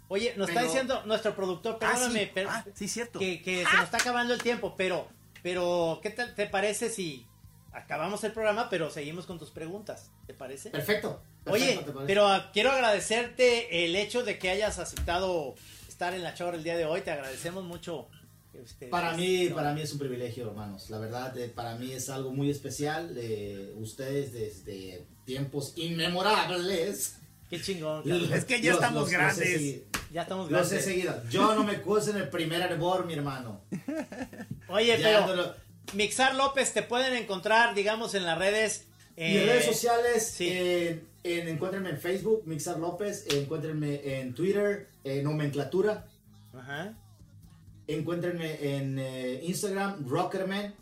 S1: Oye, nos está diciendo nuestro productor,
S3: Ah,
S1: perdóname,
S3: sí.
S1: pero-
S3: Ah, sí, cierto.
S1: que, que se nos está acabando el tiempo, pero pero ¿qué tal te parece si acabamos el programa pero seguimos con tus preguntas? ¿Te parece?
S2: Perfecto.
S1: Oye,
S2: perfecto, ¿te parece?
S1: pero ah, quiero agradecerte el hecho de que hayas aceptado estar en la chora el día de hoy. Te agradecemos mucho. Este,
S2: Para mí,
S1: no,
S2: para mí es un privilegio, hermanos. La verdad, eh, para mí es algo muy especial. eh, ustedes desde tiempos inmemorables.
S1: Qué chingón. cabrón.
S3: Es que ya estamos
S2: he
S3: grandes.
S1: Ya estamos
S2: Los he
S1: grandes.
S2: seguido. Yo no me puse en el primer hervor, mi hermano.
S1: Oye,
S2: Ya
S1: pero Mixar López te pueden encontrar, digamos, en las redes.
S2: En
S1: eh,
S2: redes sociales,
S1: sí.
S2: en, en- encuéntrenme en Facebook, Mixar López, encuéntrenme en Twitter, eh, Nomenclatura,
S1: Ajá.
S2: Encuéntrenme en eh, Instagram, Rockerman,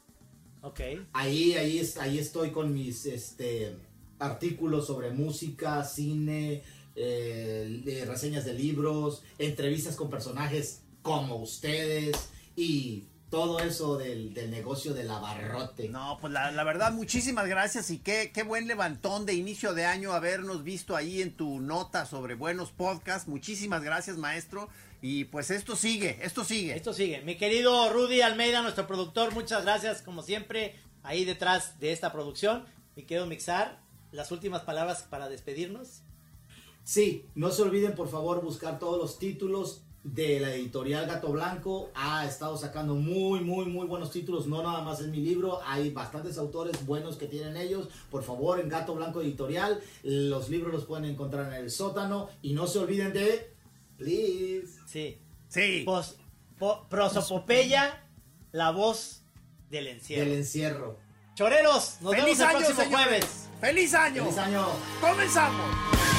S1: Ok.
S2: ahí, ahí, ahí estoy con mis este, artículos sobre música, cine, eh, reseñas de libros, entrevistas con personajes como ustedes y todo eso del, del negocio del abarrote.
S3: No, pues la, la verdad, muchísimas gracias y qué, qué buen levantón de inicio de año habernos visto ahí en tu nota sobre buenos podcasts. Muchísimas gracias, maestro. Y pues esto sigue, esto sigue.
S1: Esto sigue. Mi querido Rudy Almeida, nuestro productor, muchas gracias, como siempre, ahí detrás de esta producción. Mi querido Mixar, las últimas palabras para despedirnos.
S2: Sí, no se olviden por favor buscar todos los títulos de la editorial Gato Blanco. Ha estado sacando muy, muy, muy buenos títulos. No nada más en mi libro. Hay bastantes autores buenos que tienen ellos. Por favor, en Gato Blanco Editorial. Los libros los pueden encontrar en el sótano. Y no se olviden de... Please.
S1: Sí.
S3: Sí.
S1: Pos- po- prosopopeya, la voz del encierro.
S2: Del encierro.
S1: Choreros, nos
S3: ¡Feliz
S1: vemos el
S3: año,
S1: próximo
S3: señores!
S1: jueves.
S3: ¡Feliz año!
S2: ¡Feliz año!
S3: ¡Comenzamos!